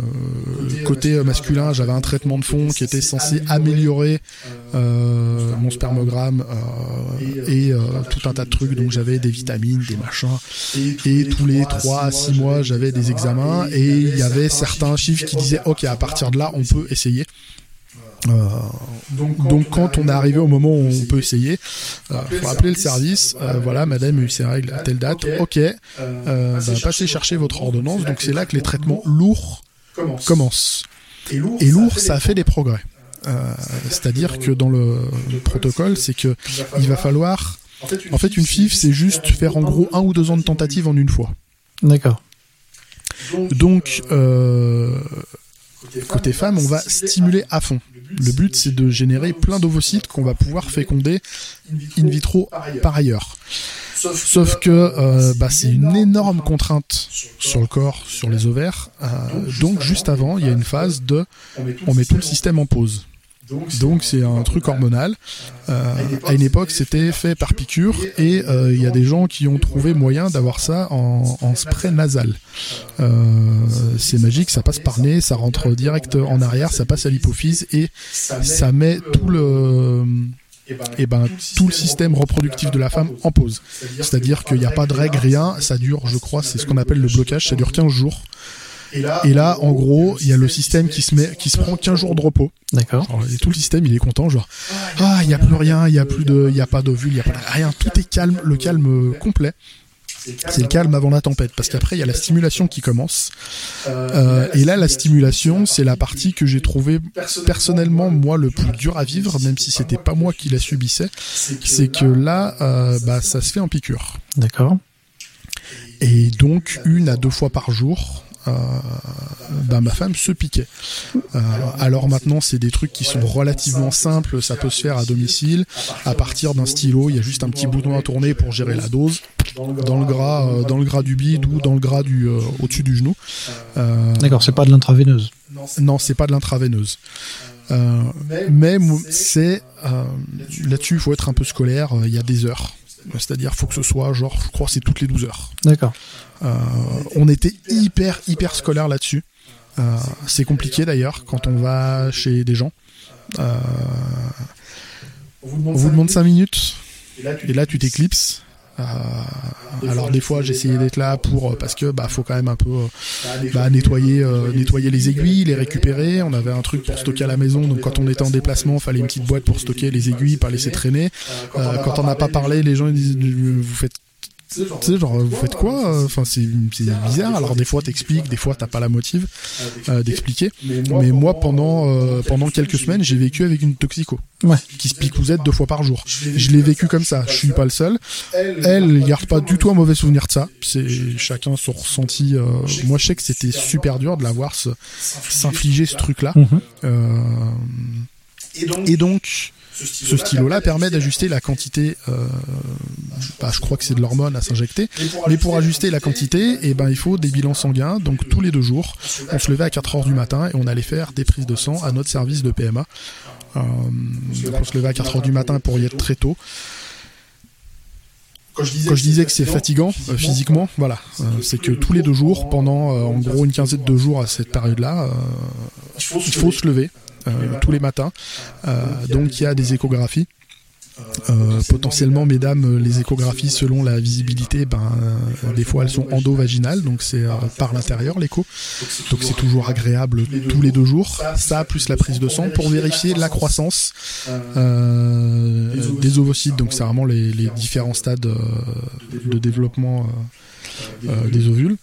côté masculin, j'avais un traitement de fond qui était censé améliorer euh, mon spermogramme et tout un tas de trucs. Donc j'avais des vitamines, des machins. Et tous les 3 à 6 mois, j'avais des examens et il y avait certains chiffres qui disaient, OK, à partir de là, on peut essayer. Euh, donc, quand, on est arrivé au moment où on peut essayer, il euh, faut appeler le service. Euh, voilà, madame a eu ses règles à telle date. Ok, bah, passez chercher votre ordonnance. Donc c'est là que les traitements lourds commencent. Et lourd, ça a fait des progrès. C'est-à-dire que dans le protocole, c'est que il va falloir. En fait, une FIF, c'est juste faire en gros un ou deux ans de tentative en une fois. D'accord. Donc, côté femme, on va stimuler à fond. Le but, c'est de générer plein d'ovocytes qu'on va pouvoir féconder in vitro par ailleurs. Sauf que euh, bah, c'est une énorme contrainte sur le corps, sur les ovaires. Euh, donc juste avant, il y a une phase de on met tout le système en pause. Donc c'est un truc hormonal. Euh, à une époque, c'était fait par piqûre et euh, il y a des gens qui ont trouvé moyen d'avoir ça en, spray nasal. Euh, c'est magique, ça passe par nez, ça rentre direct en arrière, ça passe à l'hypophyse et ça met tout le et ben tout le système reproductif de la femme en pause. C'est-à-dire qu'il n'y a pas de règles, rien, ça dure, je crois, c'est ce qu'on appelle le blocage, ça dure 15 jours. Et là, en gros, il y a le système qui se met, qui se prend 15 jours de repos. D'accord. Et tout le système, il est content, genre, ah, il n'y a plus rien, il n'y a plus de, il y a pas d'ovule, il n'y a pas de rien, tout est calme, le calme complet. C'est le calme avant la tempête, parce qu'après il y a la stimulation qui commence. Euh, et là, la stimulation, c'est la partie que j'ai trouvé personnellement moi le plus dur à vivre, même si c'était pas moi qui la subissais. C'est que là, euh, bah, ça se fait en piqûre. D'accord. Et donc une à deux fois par jour. Euh, bah, ma femme se piquait. Euh, alors maintenant, c'est des trucs qui sont relativement simples, ça peut se faire à domicile, à partir d'un stylo, il y a juste un petit bouton à tourner pour gérer la dose, dans le gras, euh, dans le gras du bide ou dans le gras du au-dessus du genou. D'accord, c'est pas de l'intraveineuse. Non, c'est pas de l'intraveineuse. mais c'est là-dessus, il faut être un peu scolaire. Il y a des heures. C'est-à-dire, faut que ce soit, genre, je crois, c'est toutes les 12 heures. D'accord. Euh, on était hyper, hyper scolaire là-dessus. Euh, c'est compliqué d'ailleurs quand on va chez des gens. Euh, on vous demande 5 minutes, et là tu t'éclipses. Alors des fois j'essayais d'être là pour parce que bah faut quand même un peu bah, nettoyer nettoyer les aiguilles, les récupérer. On avait un truc pour stocker à la maison, donc quand on était en déplacement, il fallait une petite boîte pour stocker les aiguilles, pas laisser traîner. quand on n'a pas parlé, les gens ils disent vous faites tu sais, genre, vous faites quoi euh, Enfin, c'est bizarre. Alors, des fois, t'expliques, des fois, t'as pas la motive euh, d'expliquer. Mais moi, pendant euh, pendant quelques semaines, j'ai vécu avec une toxico ouais. qui se picousette deux fois par jour. Je l'ai vécu comme ça. Je suis pas le seul. Elle, elle garde pas du tout un mauvais souvenir de ça. C'est chacun son ressenti. moi, je sais que c'était super dur de la voir s'infliger ce truc-là. Mhm. et donc ce stylo-là permet d'ajuster la quantité, euh, bah, je crois que c'est de l'hormone à s'injecter, mais pour ajuster la quantité, eh ben, il faut des bilans sanguins, donc tous les deux jours, on se levait à 4 heures du matin et on allait faire des prises de sang à notre service de PMA. Euh, on se levait à 4 heures du matin pour y être très tôt. Quand je disais, que c'est fatigant euh, physiquement, voilà, c'est que tous les deux jours, pendant en gros une quinzaine de jours à cette période-là, il faut se lever. Euh, tous les matins. Euh, donc il y a des échographies. Euh, potentiellement, mesdames, les échographies, selon la visibilité, ben, des fois elles sont endovaginales, donc c'est par l'intérieur l'écho. Donc c'est toujours agréable tous les deux jours. Ça, plus la prise de sang pour vérifier la croissance des ovocytes. Donc c'est vraiment les, les, différents stades de développement des ovules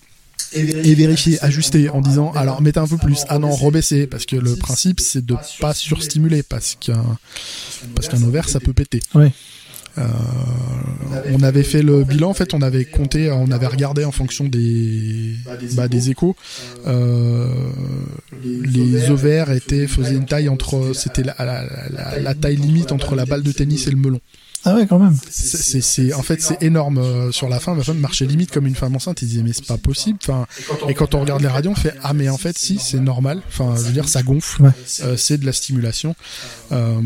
et vérifier, ajuster en disant alors mettez un peu plus, ah non rebaisser parce que le principe c'est de pas surstimuler parce qu'un parce qu'un ovaire ça peut péter. on avait fait le bilan, en fait, on avait compté, on avait regardé en fonction des, bah, des échos. les ovaires étaient faisaient une taille entre, c'était la, taille limite entre la balle de tennis et le melon. Ah ouais, quand même. C'est, en fait, c'est énorme. Euh, sur la fin, ma femme marchait limite comme une femme enceinte. Il disait, mais c'est pas possible. Enfin, et quand on regarde les radios, on fait, ah, mais en fait, si, c'est normal. Enfin, je veux dire, ça gonfle. Euh, c'est de la stimulation. Euh,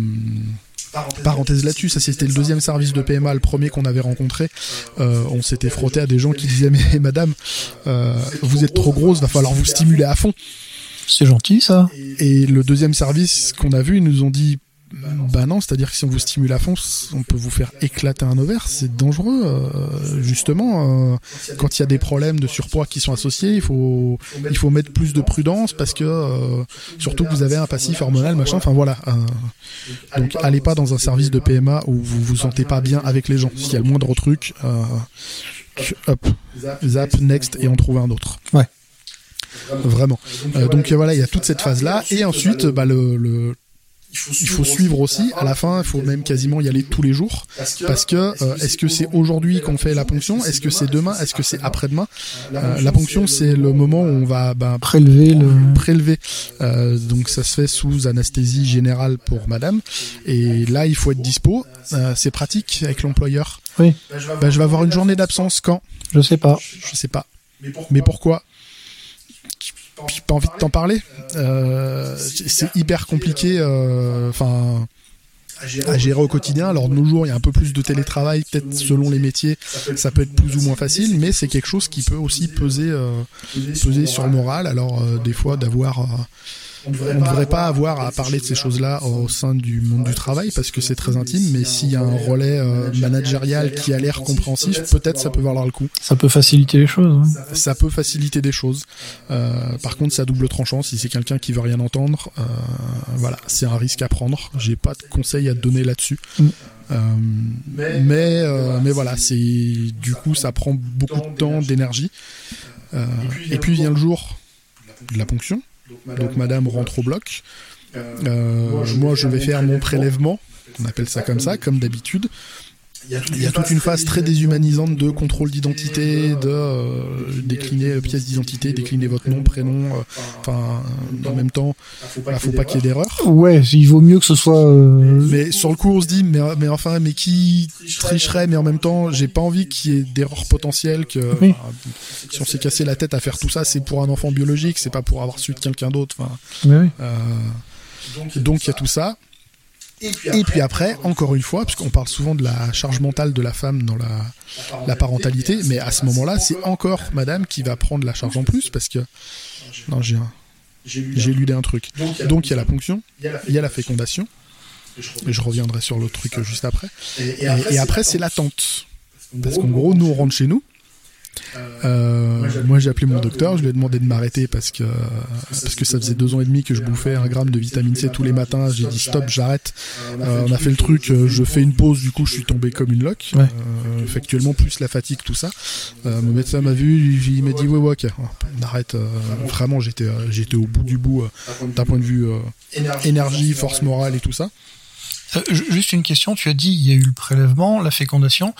parenthèse là-dessus, ça c'était le deuxième service de PMA, le premier qu'on avait rencontré. on s'était frotté à des gens qui disaient mais <laughs> madame, vous êtes trop grosse, va falloir vous stimuler à fond. C'est gentil ça. Et le deuxième service qu'on a vu, ils nous ont dit bah non, c'est-à-dire que si on vous stimule à fond, on peut vous faire éclater un ovaire, c'est dangereux. Euh, justement, euh, quand il y a des problèmes de surpoids qui sont associés, il faut il faut mettre plus de prudence parce que euh, surtout que vous avez un passif hormonal, machin. Enfin voilà. donc allez pas dans un service de PMA où vous vous sentez pas bien avec les gens. S'il y a le moindre truc, hop, zap, next et on trouve un autre. Ouais. Vraiment. donc voilà, il y a toute cette phase là et ensuite bah, le, le il faut, suivre aussi. À la fin, il faut même quasiment y aller tous les jours. Parce que, euh, est-ce que c'est aujourd'hui qu'on fait la ponction? Est-ce que c'est demain? Est-ce que c'est après-demain? Euh, La ponction, c'est le moment où on va bah, prélever le prélever. Euh, donc ça se fait sous anesthésie générale pour madame. Et là, il faut être dispo. c'est pratique avec l'employeur. Oui. Bah, je vais avoir une journée d'absence quand? Je sais pas. Je sais pas. Mais pourquoi? J'ai pas envie de t'en parler. Euh, c'est hyper compliqué. Euh, enfin. à gérer au quotidien. Alors de nos jours, il y a un peu plus de télétravail, peut-être selon les métiers, ça peut être plus ou moins facile, mais c'est quelque chose qui peut aussi peser, euh, peser sur le moral. Alors des fois d'avoir on ne devrait pas avoir à parler de ces choses-là au sein du monde du travail parce que c'est très intime, mais s'il y a un relais euh, managérial qui a l'air compréhensif, peut-être ça peut valoir le coup. Ça peut faciliter les choses. Ça peut faciliter des choses. Euh, par contre, ça double tranchant. Si c'est quelqu'un qui veut rien entendre, euh, voilà, c'est un risque à prendre. J'ai pas de conseils à te donner là-dessus. Mm. mais mais voilà, c'est du coup ça prend beaucoup de temps, d'énergie. et puis vient le jour de la ponction donc madame, rentre au bloc. Euh, moi, je vais faire mon prélèvement, on appelle ça comme ça, comme d'habitude. Il y a toute une phase très déshumanisante de contrôle d'identité, de euh, décliner pièce d'identité, décliner votre nom, prénom. Enfin, en même temps, il bah, faut pas qu'il y ait d'erreur. Ouais, il vaut mieux que ce soit. Mais sur le coup, on se dit, mais, mais enfin, mais qui tricherait Mais en même temps, j'ai pas envie qu'il y ait d'erreurs potentielles. Que si on s'est cassé la tête à faire tout ça, c'est pour un enfant biologique, c'est pas pour avoir su de quelqu'un d'autre. Enfin, donc il y a tout ça. Et puis, après, encore une fois, parce qu'on parle souvent de la charge mentale de la femme dans la, la parentalité, mais à ce moment-là, c'est encore madame qui va prendre la charge en plus, parce que... Non, j'ai J'ai lu un truc. Donc il y a la ponction, il y a la fécondation, et je reviendrai sur l'autre truc juste après. Et, après, c'est l'attente. Parce qu'en gros, nous, on rentre chez nous, euh, moi j'ai appelé mon docteur, je lui ai demandé de m'arrêter parce que parce que ça faisait deux ans et demi que je bouffais un gramme de vitamine C tous les matins. J'ai dit stop, j'arrête. Euh, on a fait le truc, euh, je fais une pause, du coup je suis tombé comme une loque. effectivement plus la fatigue, tout ça. mon médecin m'a vu, il m'a dit ouais ouais ok, on arrête. vraiment j'étais j'étais au bout du bout d'un point de vue énergie, force morale et tout ça. juste une question, tu as dit il y a eu le prélèvement, la fécondation.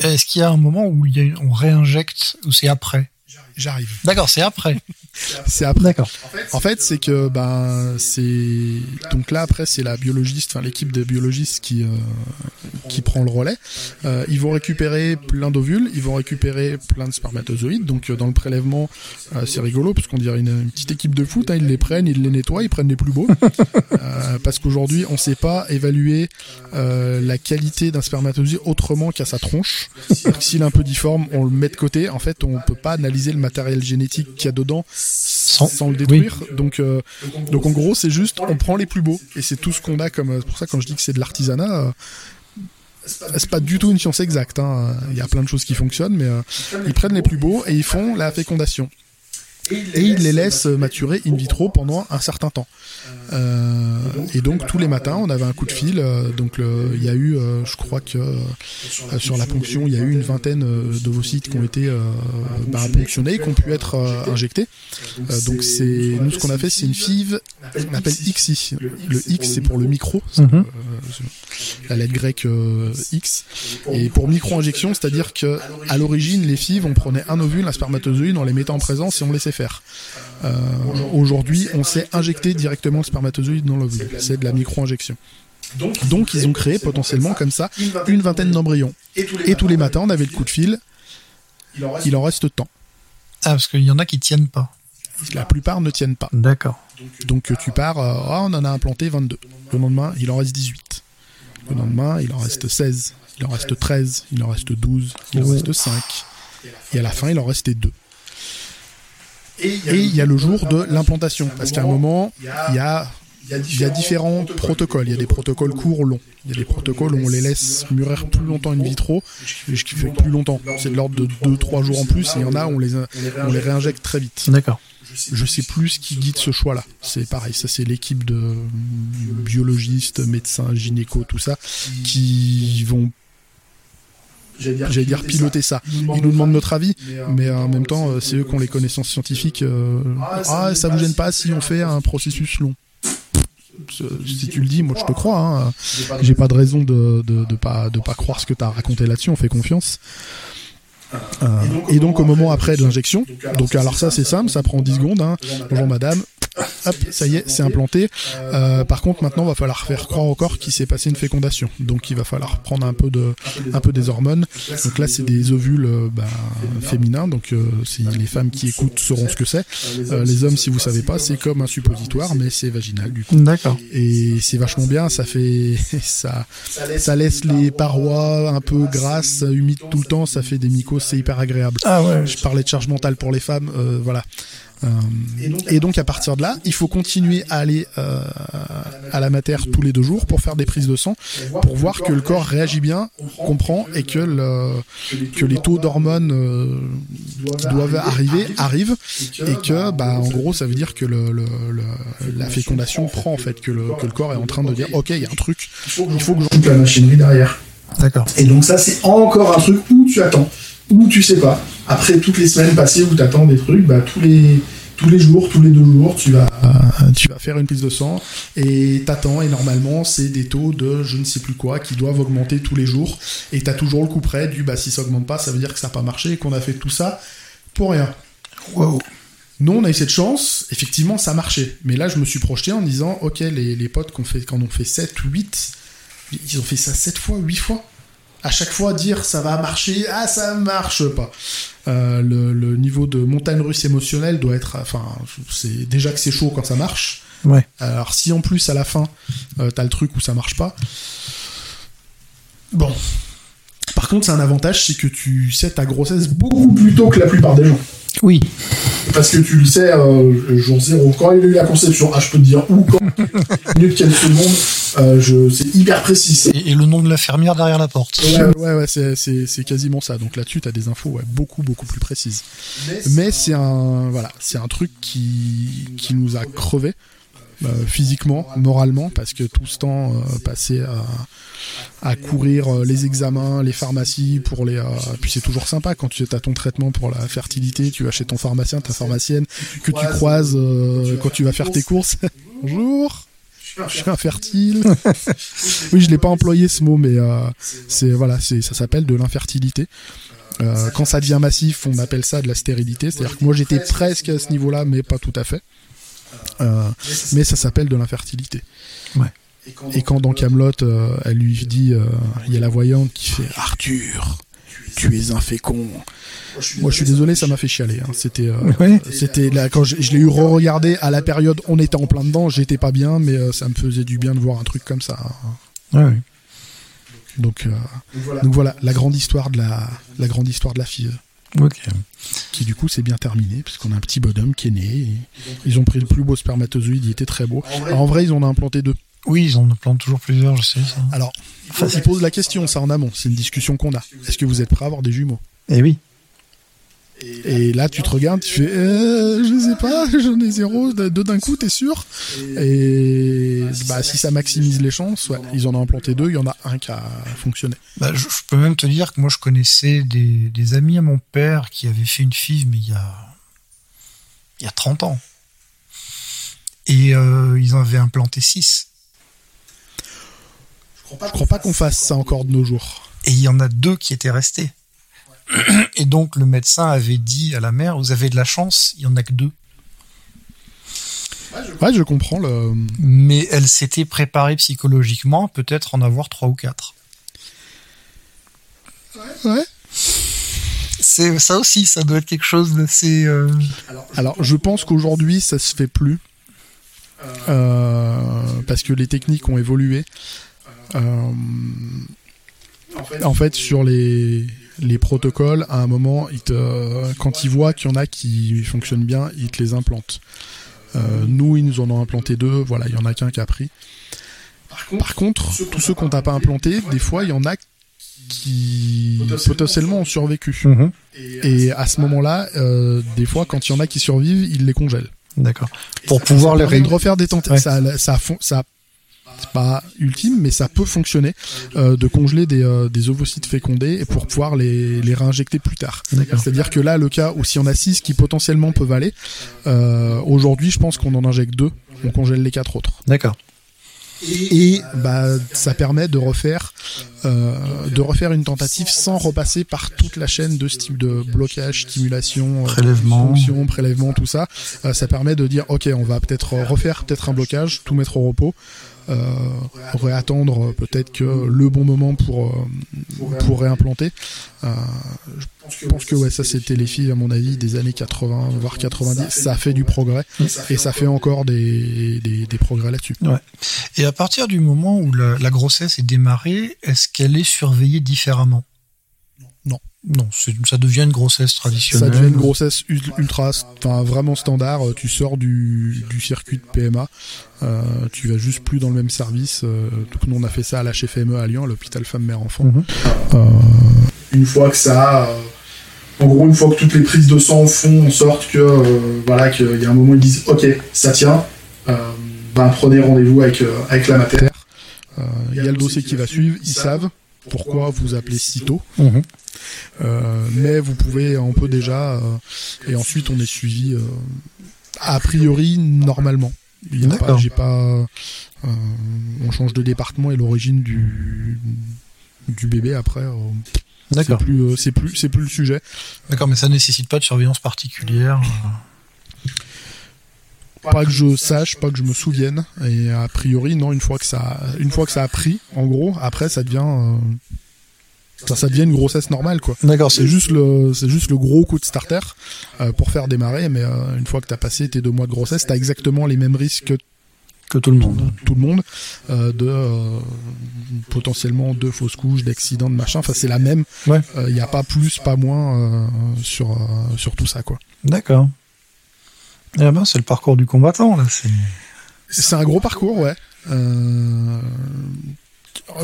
Est-ce qu'il y a un moment où on réinjecte ou c'est après? J'arrive. D'accord, c'est après. <laughs> c'est après. D'accord. En fait, c'est que ben c'est donc là après c'est la biologiste, enfin l'équipe de biologistes qui euh, qui prend le relais. Euh, ils vont récupérer plein d'ovules, ils vont récupérer plein de spermatozoïdes. Donc euh, dans le prélèvement, c'est rigolo parce qu'on dirait une, petite équipe de foot. Hein, ils les prennent, ils les nettoient, ils prennent les plus beaux. <laughs> parce qu'aujourd'hui, on sait pas évaluer la qualité d'un spermatozoïde autrement qu'à sa tronche. S'il est un peu difforme, on le met de côté. En fait, on peut pas analyser le matériel génétique qu'il y a dedans sans, le détruire. Donc, euh, donc en gros, c'est juste, on prend les plus beaux. Et c'est tout ce qu'on a comme. C'est pour ça, quand je dis que c'est de l'artisanat, euh, c'est pas du tout une science exacte. Hein. Il y a plein de choses qui fonctionnent, mais euh, ils prennent les plus beaux et ils font la fécondation et il les laisse maturer in vitro pendant un certain temps. Euh, et donc tous les matins, on avait un coup de fil. Euh, donc il y a eu, euh, je crois que sur la ponction, il y a eu une vingtaine d'ovocytes qui ont été bah, ponctionnés, qui ont pu être injectés. donc c'est nous ce qu'on a fait, c'est une FIV On appelle XI. Le, X, c'est pour le micro, mhm. la lettre grecque X. Et pour micro-injection, c'est-à-dire que à l'origine, les fives, on prenait un ovule, un spermatozoïde, on les mettait en présence et on laissait faire. Aujourd'hui, on sait injecter directement le spermatozoïde dans l'ovule. C'est de la micro-injection. Donc, ils ont créé potentiellement comme ça une vingtaine d'embryons. Et tous les matins, on avait le coup de fil. Il en reste tant. Ah, parce qu'il y en a qui tiennent pas. La plupart ne tiennent pas. D'accord. Donc tu pars, euh, ah, on en a implanté 22. Le lendemain, il en reste 18. Le lendemain, il en reste 16. Il en reste 13. Il en reste 12. Il en reste 5. Et à la fin, il en restait 2. Et il y a le jour de l'implantation. Parce qu'à un moment, il y a il y a différents protocoles. Il y a des protocoles courts, longs. Il y a des protocoles où on les laisse mûrir plus longtemps in vitro, ce qui fait plus longtemps. C'est de l'ordre de 2-3 jours en plus, et il y en a où on les, on les réinjecte très vite. D'accord. Je sais plus ce qui guide ce choix-là. C'est pareil, ça c'est l'équipe de biologistes, médecins, gynéco, tout ça, qui vont j'allais dire, piloter ça. Ils nous demandent notre avis, mais en même temps, c'est eux qui ont les connaissances scientifiques. Euh, ah, ça vous gêne pas si on fait un processus long si tu le dis, moi je te crois. Hein. J'ai pas de raison de, de, pas, de pas croire ce que tu as raconté là-dessus, on fait confiance. Euh, et donc au moment après de l'injection, donc alors ça c'est simple, ça prend 10 secondes. Hein. Bonjour madame, hop, ça y est, c'est implanté. Euh, par contre, maintenant, il va falloir faire croire au corps qu'il s'est passé une fécondation. Donc, il va falloir prendre un peu de, un peu des hormones. Donc là, c'est des ovules euh, bah, féminins. Donc, euh, les femmes qui écoutent sauront ce que c'est. Euh, les hommes, si vous savez pas, c'est comme un suppositoire, mais c'est vaginal du coup. D'accord. Et c'est vachement bien. Ça fait, <laughs> ça, ça laisse les parois un peu grasses, humides tout le temps. Ça fait des mycoses, c'est hyper agréable. Ah ouais. Je parlais de charge mentale pour les femmes. voilà. Euh, et, donc, à partir de là, il faut continuer à aller euh, à la matière tous les deux jours pour faire des prises de sang, pour voir que le corps réagit bien, comprend et que, le, que les taux d'hormones euh, qui doivent arriver arrivent et que, bah, en gros, ça veut dire que le, le, la fécondation prend en fait, que le, que le corps est en train de dire, ok, il y a un truc, il faut que j'en la machinerie derrière. D'accord. Et donc ça, c'est encore un truc où tu attends ou tu sais pas. Après toutes les semaines passées où tu attends des trucs, bah, tous les tous les jours, tous les deux jours, tu vas tu vas faire une prise de sang et t'attends et normalement c'est des taux de je ne sais plus quoi qui doivent augmenter tous les jours et t'as toujours le coup près du bah si ça augmente pas ça veut dire que ça n'a pas marché et qu'on a fait tout ça pour rien. Wow. Nous, on a eu cette chance, effectivement, ça marchait. Mais là, je me suis projeté en disant, ok, les, les potes qu'on fait, quand on fait 7, 8, ils ont fait ça 7 fois, 8 fois à chaque fois dire ça va marcher, ah ça marche pas. Euh, le, niveau de montagne russe émotionnelle doit être, enfin, c'est déjà que c'est chaud quand ça marche. Ouais. Alors si en plus à la fin euh, t'as le truc où ça marche pas, bon. Par contre, c'est un avantage, c'est que tu sais ta grossesse beaucoup plus tôt que la plupart des gens. Oui. Parce que tu le sais, euh, jour zéro, quand il y a eu la conception, ah, je peux te dire où, quand, <laughs> minute, quelle seconde, euh, je, c'est hyper précis. Et, le nom de l'infirmière derrière la porte. Ouais, ouais, c'est, c'est, c'est quasiment ça. Donc là-dessus, t'as des infos ouais, beaucoup, beaucoup plus précises. Mais, c'est un, voilà, c'est un truc qui, qui nous a crevé. Euh, physiquement, moralement, parce que tout ce temps euh, passé à, à courir euh, les examens, les pharmacies, pour les. puis c'est toujours sympa quand tu as ton traitement pour la fertilité, tu vas chez ton pharmacien, ta pharmacienne, que tu croises quand tu vas faire tes courses. <laughs> Bonjour. Je suis infertile. <laughs> oui, je l'ai pas employé ce mot, mais c'est voilà, c'est ça s'appelle de l'infertilité. quand ça devient massif, on appelle ça de la stérilité. C'est-à-dire que moi j'étais presque à ce niveau-là, mais pas tout à fait. Euh, mais ça s'appelle de l'infertilité. Et quand dans Camelot, euh, elle lui dit, euh, il y a la voyante qui fait Arthur, tu es un fécond. Moi, je suis désolé, ça m'a fait chialer. Hein. C'était, c'était là quand je, l'ai eu re-regardé à la période, on était en plein dedans, j'étais pas bien, mais ça me faisait du bien de voir un truc comme ça. Hein. Donc, donc voilà. la grande histoire de la, la grande histoire de la fille. Ok. Qui du coup s'est bien terminé, puisqu'on a un petit bonhomme qui est né. ils ont pris le plus beau spermatozoïde, il était très beau. En vrai, ils en ont implanté deux. Oui, ils en implantent toujours plusieurs, je sais ça. Alors, ils posent la question, ça en amont, c'est une discussion qu'on a. Est-ce que vous êtes prêt à avoir des jumeaux? Eh oui. Et là, tu te regardes, tu fais, euh, je sais pas, <laughs> j'en ai zéro, deux d'un coup, t'es sûr? Et bah, si ça maximise les chances, ouais, ils en ont implanté deux, il y en a un qui a fonctionné. Bah, je, peux même te dire que moi, je connaissais des, amis à mon père qui avaient fait une FIV, mais il y a, il y a 30 ans. Et euh, ils ils en avaient implanté 6. Je crois crois pas qu'on fasse ça encore de nos jours. Et il y en a deux qui étaient restés. Et donc le médecin avait dit à la mère, vous avez de la chance, il y en a que deux. Ouais, je comprends le. Mais elle s'était préparée psychologiquement, peut-être en avoir trois ou quatre. Ouais. C'est ça aussi, ça doit être quelque chose d'assez. Euh, Alors, je pense qu'aujourd'hui, ça se fait plus euh, parce que les techniques ont évolué. Euh, en fait, sur les les protocoles, à un moment, quand ils voient qu'il y en a qui fonctionnent bien, ils te les implantent. Euh, nous, ils nous en ont implanté deux. Voilà, il y en a qu'un qui a pris. Par contre, tous ceux qu'on t'a pas implanté, des fois, il y en a qui potentiellement ont survécu. Mhm. Et à ce moment-là, euh, des fois, quand il y en a qui survivent, ils les congèlent. D'accord. Pour pouvoir les refaire des tentatives. Ça, ça, ça, pas ultime, mais ça peut fonctionner euh, de congeler des, euh, des, ovocytes fécondés pour pouvoir les, les réinjecter plus tard. C'est-à-dire que là, le cas où si on a 6 qui potentiellement peuvent aller, euh, aujourd'hui, je pense qu'on en injecte deux, on congèle les quatre autres. D'accord. Et bah, ça permet de refaire, de refaire une tentative sans repasser par toute la chaîne de ce type de blocage, stimulation, prélèvement, fonction, prélèvement, tout ça. Ça permet de dire ok, on va peut-être refaire peut-être un blocage, tout mettre au repos, réattendre peut-être que le bon moment pour euh, pour réimplanter. Euh, je pense que ouais, ça c'était les filles à mon avis des années 80 voire 90. Ça fait du progrès et ça fait encore des, des, progrès là-dessus. Ouais. Et à partir du moment où la grossesse est démarrée, est-ce qu'elle est surveillée différemment? Non, ça devient une grossesse traditionnelle. Ça devient une grossesse ultra, enfin vraiment standard. Tu sors du, du circuit de PMA, euh, tu vas juste plus dans le même service. Euh, nous on a fait ça à l'HFME à Lyon, à l'hôpital femme mère enfant. Mhm. Euh, une fois que ça, euh, en gros une fois que toutes les prises de sang font en sorte que euh, voilà qu'il y a un moment ils disent ok ça tient, ben prenez rendez-vous avec avec la mater. Il y a le dossier qui va suivre, ils savent pourquoi vous appelez sitôt. Mhm. Euh, mais vous pouvez, on peut déjà, euh, et ensuite on est suivi euh, a priori normalement. J'ai pas, on change de département et l'origine du du bébé après. C'est plus, c'est plus, c'est plus le sujet. D'accord, mais ça nécessite pas de surveillance particulière. Pas que je sache, pas que je me souvienne. Et a priori, non. Une fois que ça, une fois que ça a pris, en gros, après, ça devient ça, ça devient une grossesse normale quoi. D'accord. C'est juste le c'est juste le gros coup de starter euh, pour faire démarrer, mais euh, une fois que t'as passé tes deux mois de grossesse, t'as exactement les mêmes risques que que tout le monde. Tout, le monde euh, de euh, potentiellement deux fausses couches, d'accidents, de machin. Enfin c'est la même. Ouais. Il euh, n'y a pas plus, pas moins sur sur tout ça quoi. D'accord. Eh ben c'est le parcours du combattant là. C'est c'est un gros parcours ouais. Euh,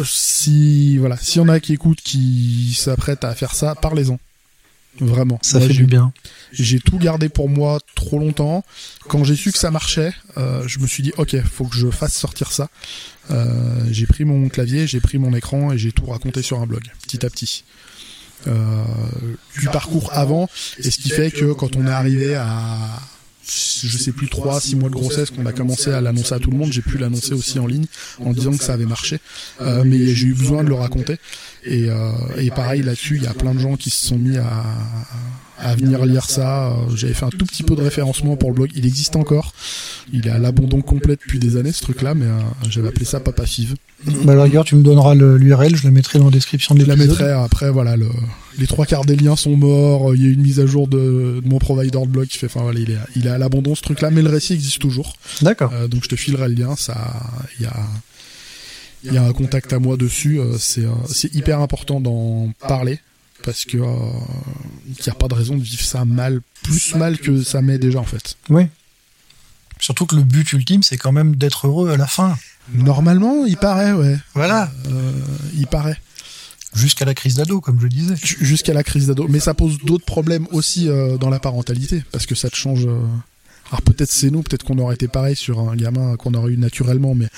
si voilà, si on a qui écoutent, qui s'apprêtent à faire ça, parlez-en. Vraiment. Ça fait du bien. J'ai tout gardé pour moi trop longtemps. Quand j'ai su que ça marchait, euh, je me suis dit ok, faut que je fasse sortir ça. Euh, j'ai pris mon clavier, j'ai pris mon écran et j'ai tout raconté sur un blog, petit à petit. Euh, du parcours avant, et ce qui fait que quand on est arrivé à je sais plus trois, six mois de grossesse qu'on a commencé à l'annoncer à tout le monde. J'ai pu l'annoncer aussi en ligne en disant que ça avait marché, euh, mais j'ai eu besoin de le raconter. Et, euh, et pareil là-dessus, il y a plein de gens qui se sont mis à, à venir lire ça. Euh, j'avais fait un tout petit peu de référencement pour le blog. Il existe encore. Il est à l'abandon complet depuis des années ce truc-là, mais euh, j'avais appelé ça Papa Five. Bah, à tu me donneras l'URL, je la mettrai dans la description de l'épisode. Je la mettrai après, voilà, le, les trois quarts des liens sont morts. Il y a une mise à jour de, de mon provider de blog qui fait, enfin voilà, il est, il est à l'abandon ce truc-là, mais le récit existe toujours. D'accord. Euh, donc je te filerai le lien. Ça, il y a il y a un contact à moi dessus. Euh, c'est c'est hyper important d'en parler parce que euh, il n'y a pas de raison de vivre ça mal, plus mal que ça m'est déjà en fait. Oui. Surtout que le but ultime, c'est quand même d'être heureux à la fin. Normalement, il paraît, ouais. Voilà. Euh, il paraît. Jusqu'à la crise d'ado, comme je disais. Jusqu'à la crise d'ado. Mais ça pose d'autres problèmes aussi dans la parentalité, parce que ça te change. Alors peut-être c'est nous, peut-être qu'on aurait été pareil sur un gamin qu'on aurait eu naturellement, mais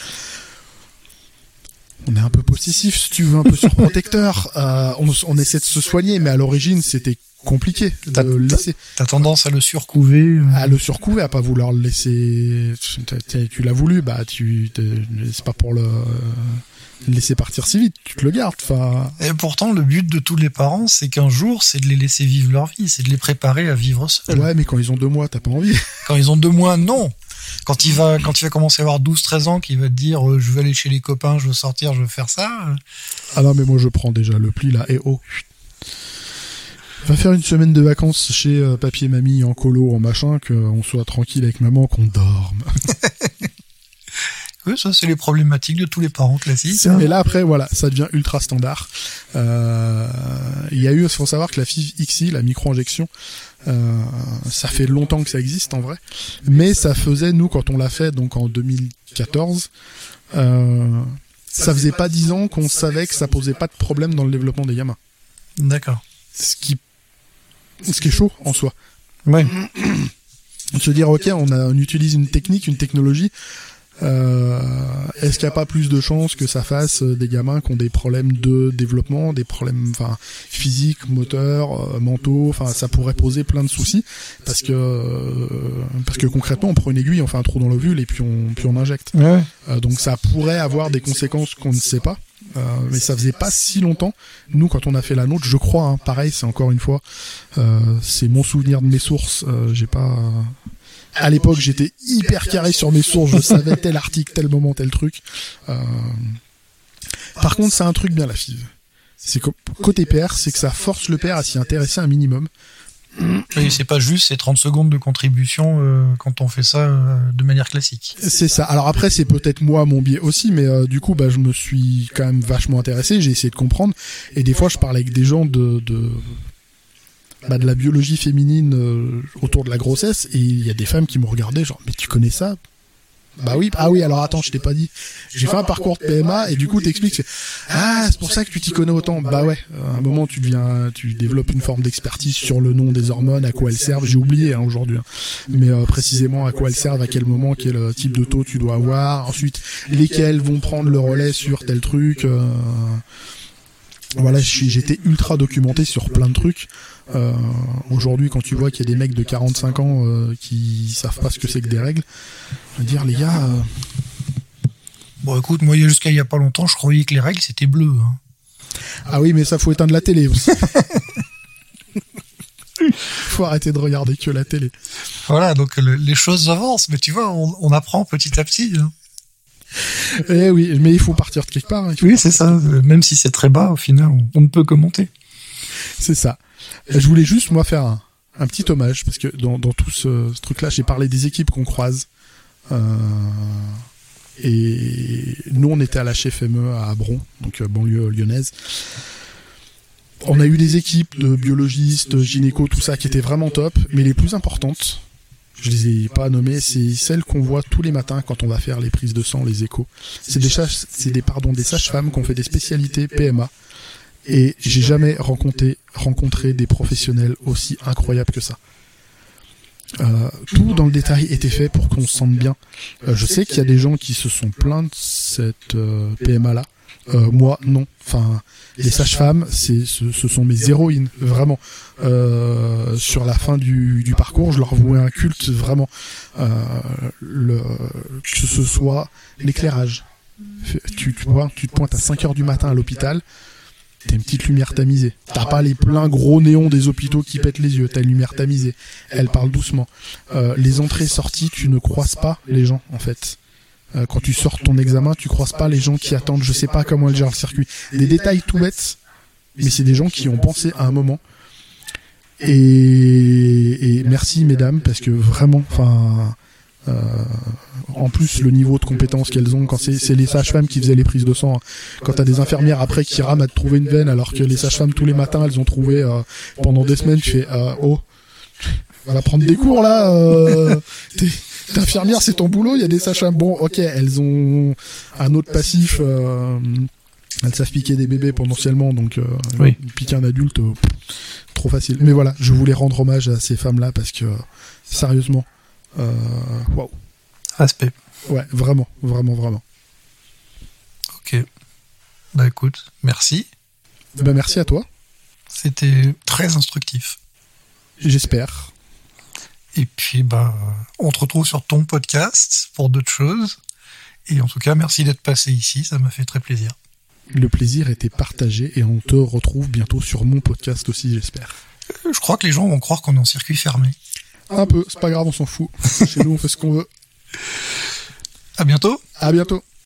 on est un peu possessif, si tu veux, un peu surprotecteur. <laughs> Euh, on, on essaie de se soigner, mais à l'origine, c'était compliqué de le laisser. T'as tendance à le surcouver. Euh. À le surcouver, à pas vouloir le laisser. Tu l'as voulu, bah tu. C'est pas pour le laisser partir si vite, tu te le gardes. Enfin. Et pourtant, le but de tous les parents, c'est qu'un jour, c'est de les laisser vivre leur vie, c'est de les préparer à vivre seuls. Ouais, mais quand ils ont deux mois, t'as pas envie. <laughs> Quand ils ont deux mois, non. Quand il va, quand il va commencer à avoir 12, 13 ans, qu'il va te dire, euh, je veux aller chez les copains, je veux sortir, je veux faire ça. Ah non, mais moi, je prends déjà le pli, là, et oh. Va faire une semaine de vacances chez euh, papy et mamie en colo, en machin, qu'on soit tranquille avec maman, qu'on dorme. <laughs> Oui, ça c'est les problématiques de tous les parents classiques. Et là après, voilà, ça devient ultra standard. Euh, il y a eu, il faut savoir que la FIV XI, la micro-injection, euh, ça fait longtemps que ça existe en vrai, mais ça faisait nous quand on l'a fait donc en 2014. Euh, ça faisait pas dix ans qu'on savait que ça posait pas de problème dans le développement des gamins. D'accord. Ce qui, ce qui est chaud en soi. Ouais. <coughs> Se dire ok, on, a, on utilise une technique, une technologie euh, Est-ce qu'il n'y a pas plus de chances que ça fasse euh, des gamins qui ont des problèmes de développement, des problèmes enfin physiques, moteurs, euh, mentaux, enfin ça pourrait poser plein de soucis parce que euh, parce que concrètement on prend une aiguille, on fait un trou dans l'ovule et puis on puis on injecte. Ouais. donc ça pourrait avoir des conséquences qu'on ne sait pas. mais ça faisait pas si longtemps. Nous, quand on a fait la nôtre, je crois, hein, pareil, c'est encore une fois, c'est mon souvenir de mes sources. J'ai pas, à l'époque, j'étais hyper carré sur mes sources, je savais tel article, tel moment, tel truc. Euh, par contre, c'est un truc bien la FIV. C'est côté père, c'est que ça force le père à s'y intéresser un minimum. Oui, c'est pas juste ces 30 secondes de contribution euh, quand on fait ça euh, de manière classique. C'est ça. Alors après, c'est peut-être moi mon biais aussi, mais du coup, bah, je me suis quand même vachement intéressé. J'ai essayé de comprendre, et des fois, je parlais avec des gens de, de bah, de la biologie féminine euh, autour de la grossesse et il y a des femmes qui me regardaient genre mais tu connais ça? Bah oui, ah oui, alors attends, je t'ai pas dit. J'ai fait un parcours de PMA et du coup t'expliques, ah c'est pour ça que tu t'y connais autant. Bah ouais, à un moment tu deviens, tu développes une forme d'expertise sur le nom des hormones, à quoi elles servent. J'ai oublié hein, aujourd'hui, hein. mais euh, précisément à quoi elles servent, à quel moment, quel euh, type de taux tu dois avoir. Ensuite, lesquels vont prendre le relais sur tel truc. Voilà, j'étais ultra documenté sur plein de trucs. Euh, Aujourd'hui, quand tu vois qu'il y a des mecs de 45 ans euh, qui savent pas ce que c'est que des règles, je veux dire, les gars. Euh, bon, écoute, moi, jusqu'à il y a pas longtemps, je croyais que les règles c'était bleu. Hein. Ah oui, mais ça faut éteindre la télé aussi. <laughs> faut arrêter de regarder que la télé. Voilà, donc les choses avancent, mais tu vois, on, apprend petit à petit. Hein. Eh oui, mais il faut partir de quelque part. Hein, oui, c'est ça. Même si c'est très bas, au final, on, ne peut que monter. C'est ça. Je voulais juste, moi, faire un, petit hommage, parce que dans, tout ce, truc-là, j'ai parlé des équipes qu'on croise. Euh, et nous, on était à la FME à Abron, donc euh, banlieue lyonnaise. On a eu des équipes de biologistes, gynéco, tout ça, qui étaient vraiment top, mais les plus importantes, je les ai pas nommées, c'est celles qu'on voit tous les matins quand on va faire les prises de sang, les échos. C'est des, c'est des, pardon, des sages-femmes qui ont fait des spécialités PMA. Et j'ai jamais rencontré, rencontré des professionnels aussi incroyables que ça. Euh, tout dans le détail était fait pour qu'on se sente bien. Euh, je sais qu'il y a des gens qui se sont plaints de cette euh, PMA là. Euh, moi, non. Enfin, les sages-femmes, c'est, ce, ce, sont mes héroïnes, vraiment. Euh, sur la fin du, du, parcours, je leur vouais un culte, vraiment. Euh, le, que ce soit l'éclairage. Tu, tu, tu te pointes à 5 heures du matin à l'hôpital, t'as une petite lumière tamisée. T'as pas les pleins gros néons des hôpitaux qui pètent les yeux, t'as une lumière tamisée. Elle parle doucement. Euh, les entrées-sorties, tu ne croises pas les gens, en fait. Euh, quand tu sors ton examen, tu croises pas les gens qui attendent, je sais pas comment elle gère le circuit. Des détails tout bêtes, mais c'est des gens qui ont pensé à un moment. Et, merci mesdames, parce que vraiment, enfin, euh, en plus le niveau de compétence qu'elles ont, quand c'est les sages-femmes qui faisaient les prises de sang, hein. quand t'as des infirmières après qui rament à te trouver une veine, alors que les sages-femmes tous les matins elles ont trouvé euh, pendant des semaines, tu fais oh, on va prendre des cours là. D'infirmière, c'est ton boulot. Il y a des sages Bon, ok, elles ont un autre passif. Euh, elles savent piquer des bébés potentiellement, donc euh, piquer un adulte, euh, trop facile. Mais voilà, je voulais rendre hommage à ces femmes-là parce que sérieusement, waouh. Respect. Ouais, vraiment, vraiment, vraiment. Ok. Bah écoute, merci. Bah merci à toi. C'était très instructif. J'espère. Et puis, bah, on te retrouve sur ton podcast pour d'autres choses. Et en tout cas, merci d'être passé ici, ça m'a fait très plaisir. Le plaisir était partagé et on te retrouve bientôt sur mon podcast aussi, j'espère. Euh, je crois que les gens vont croire qu'on est en circuit fermé. Un peu, c'est pas grave, on s'en fout. Chez nous, on fait ce qu'on veut. À bientôt. À bientôt.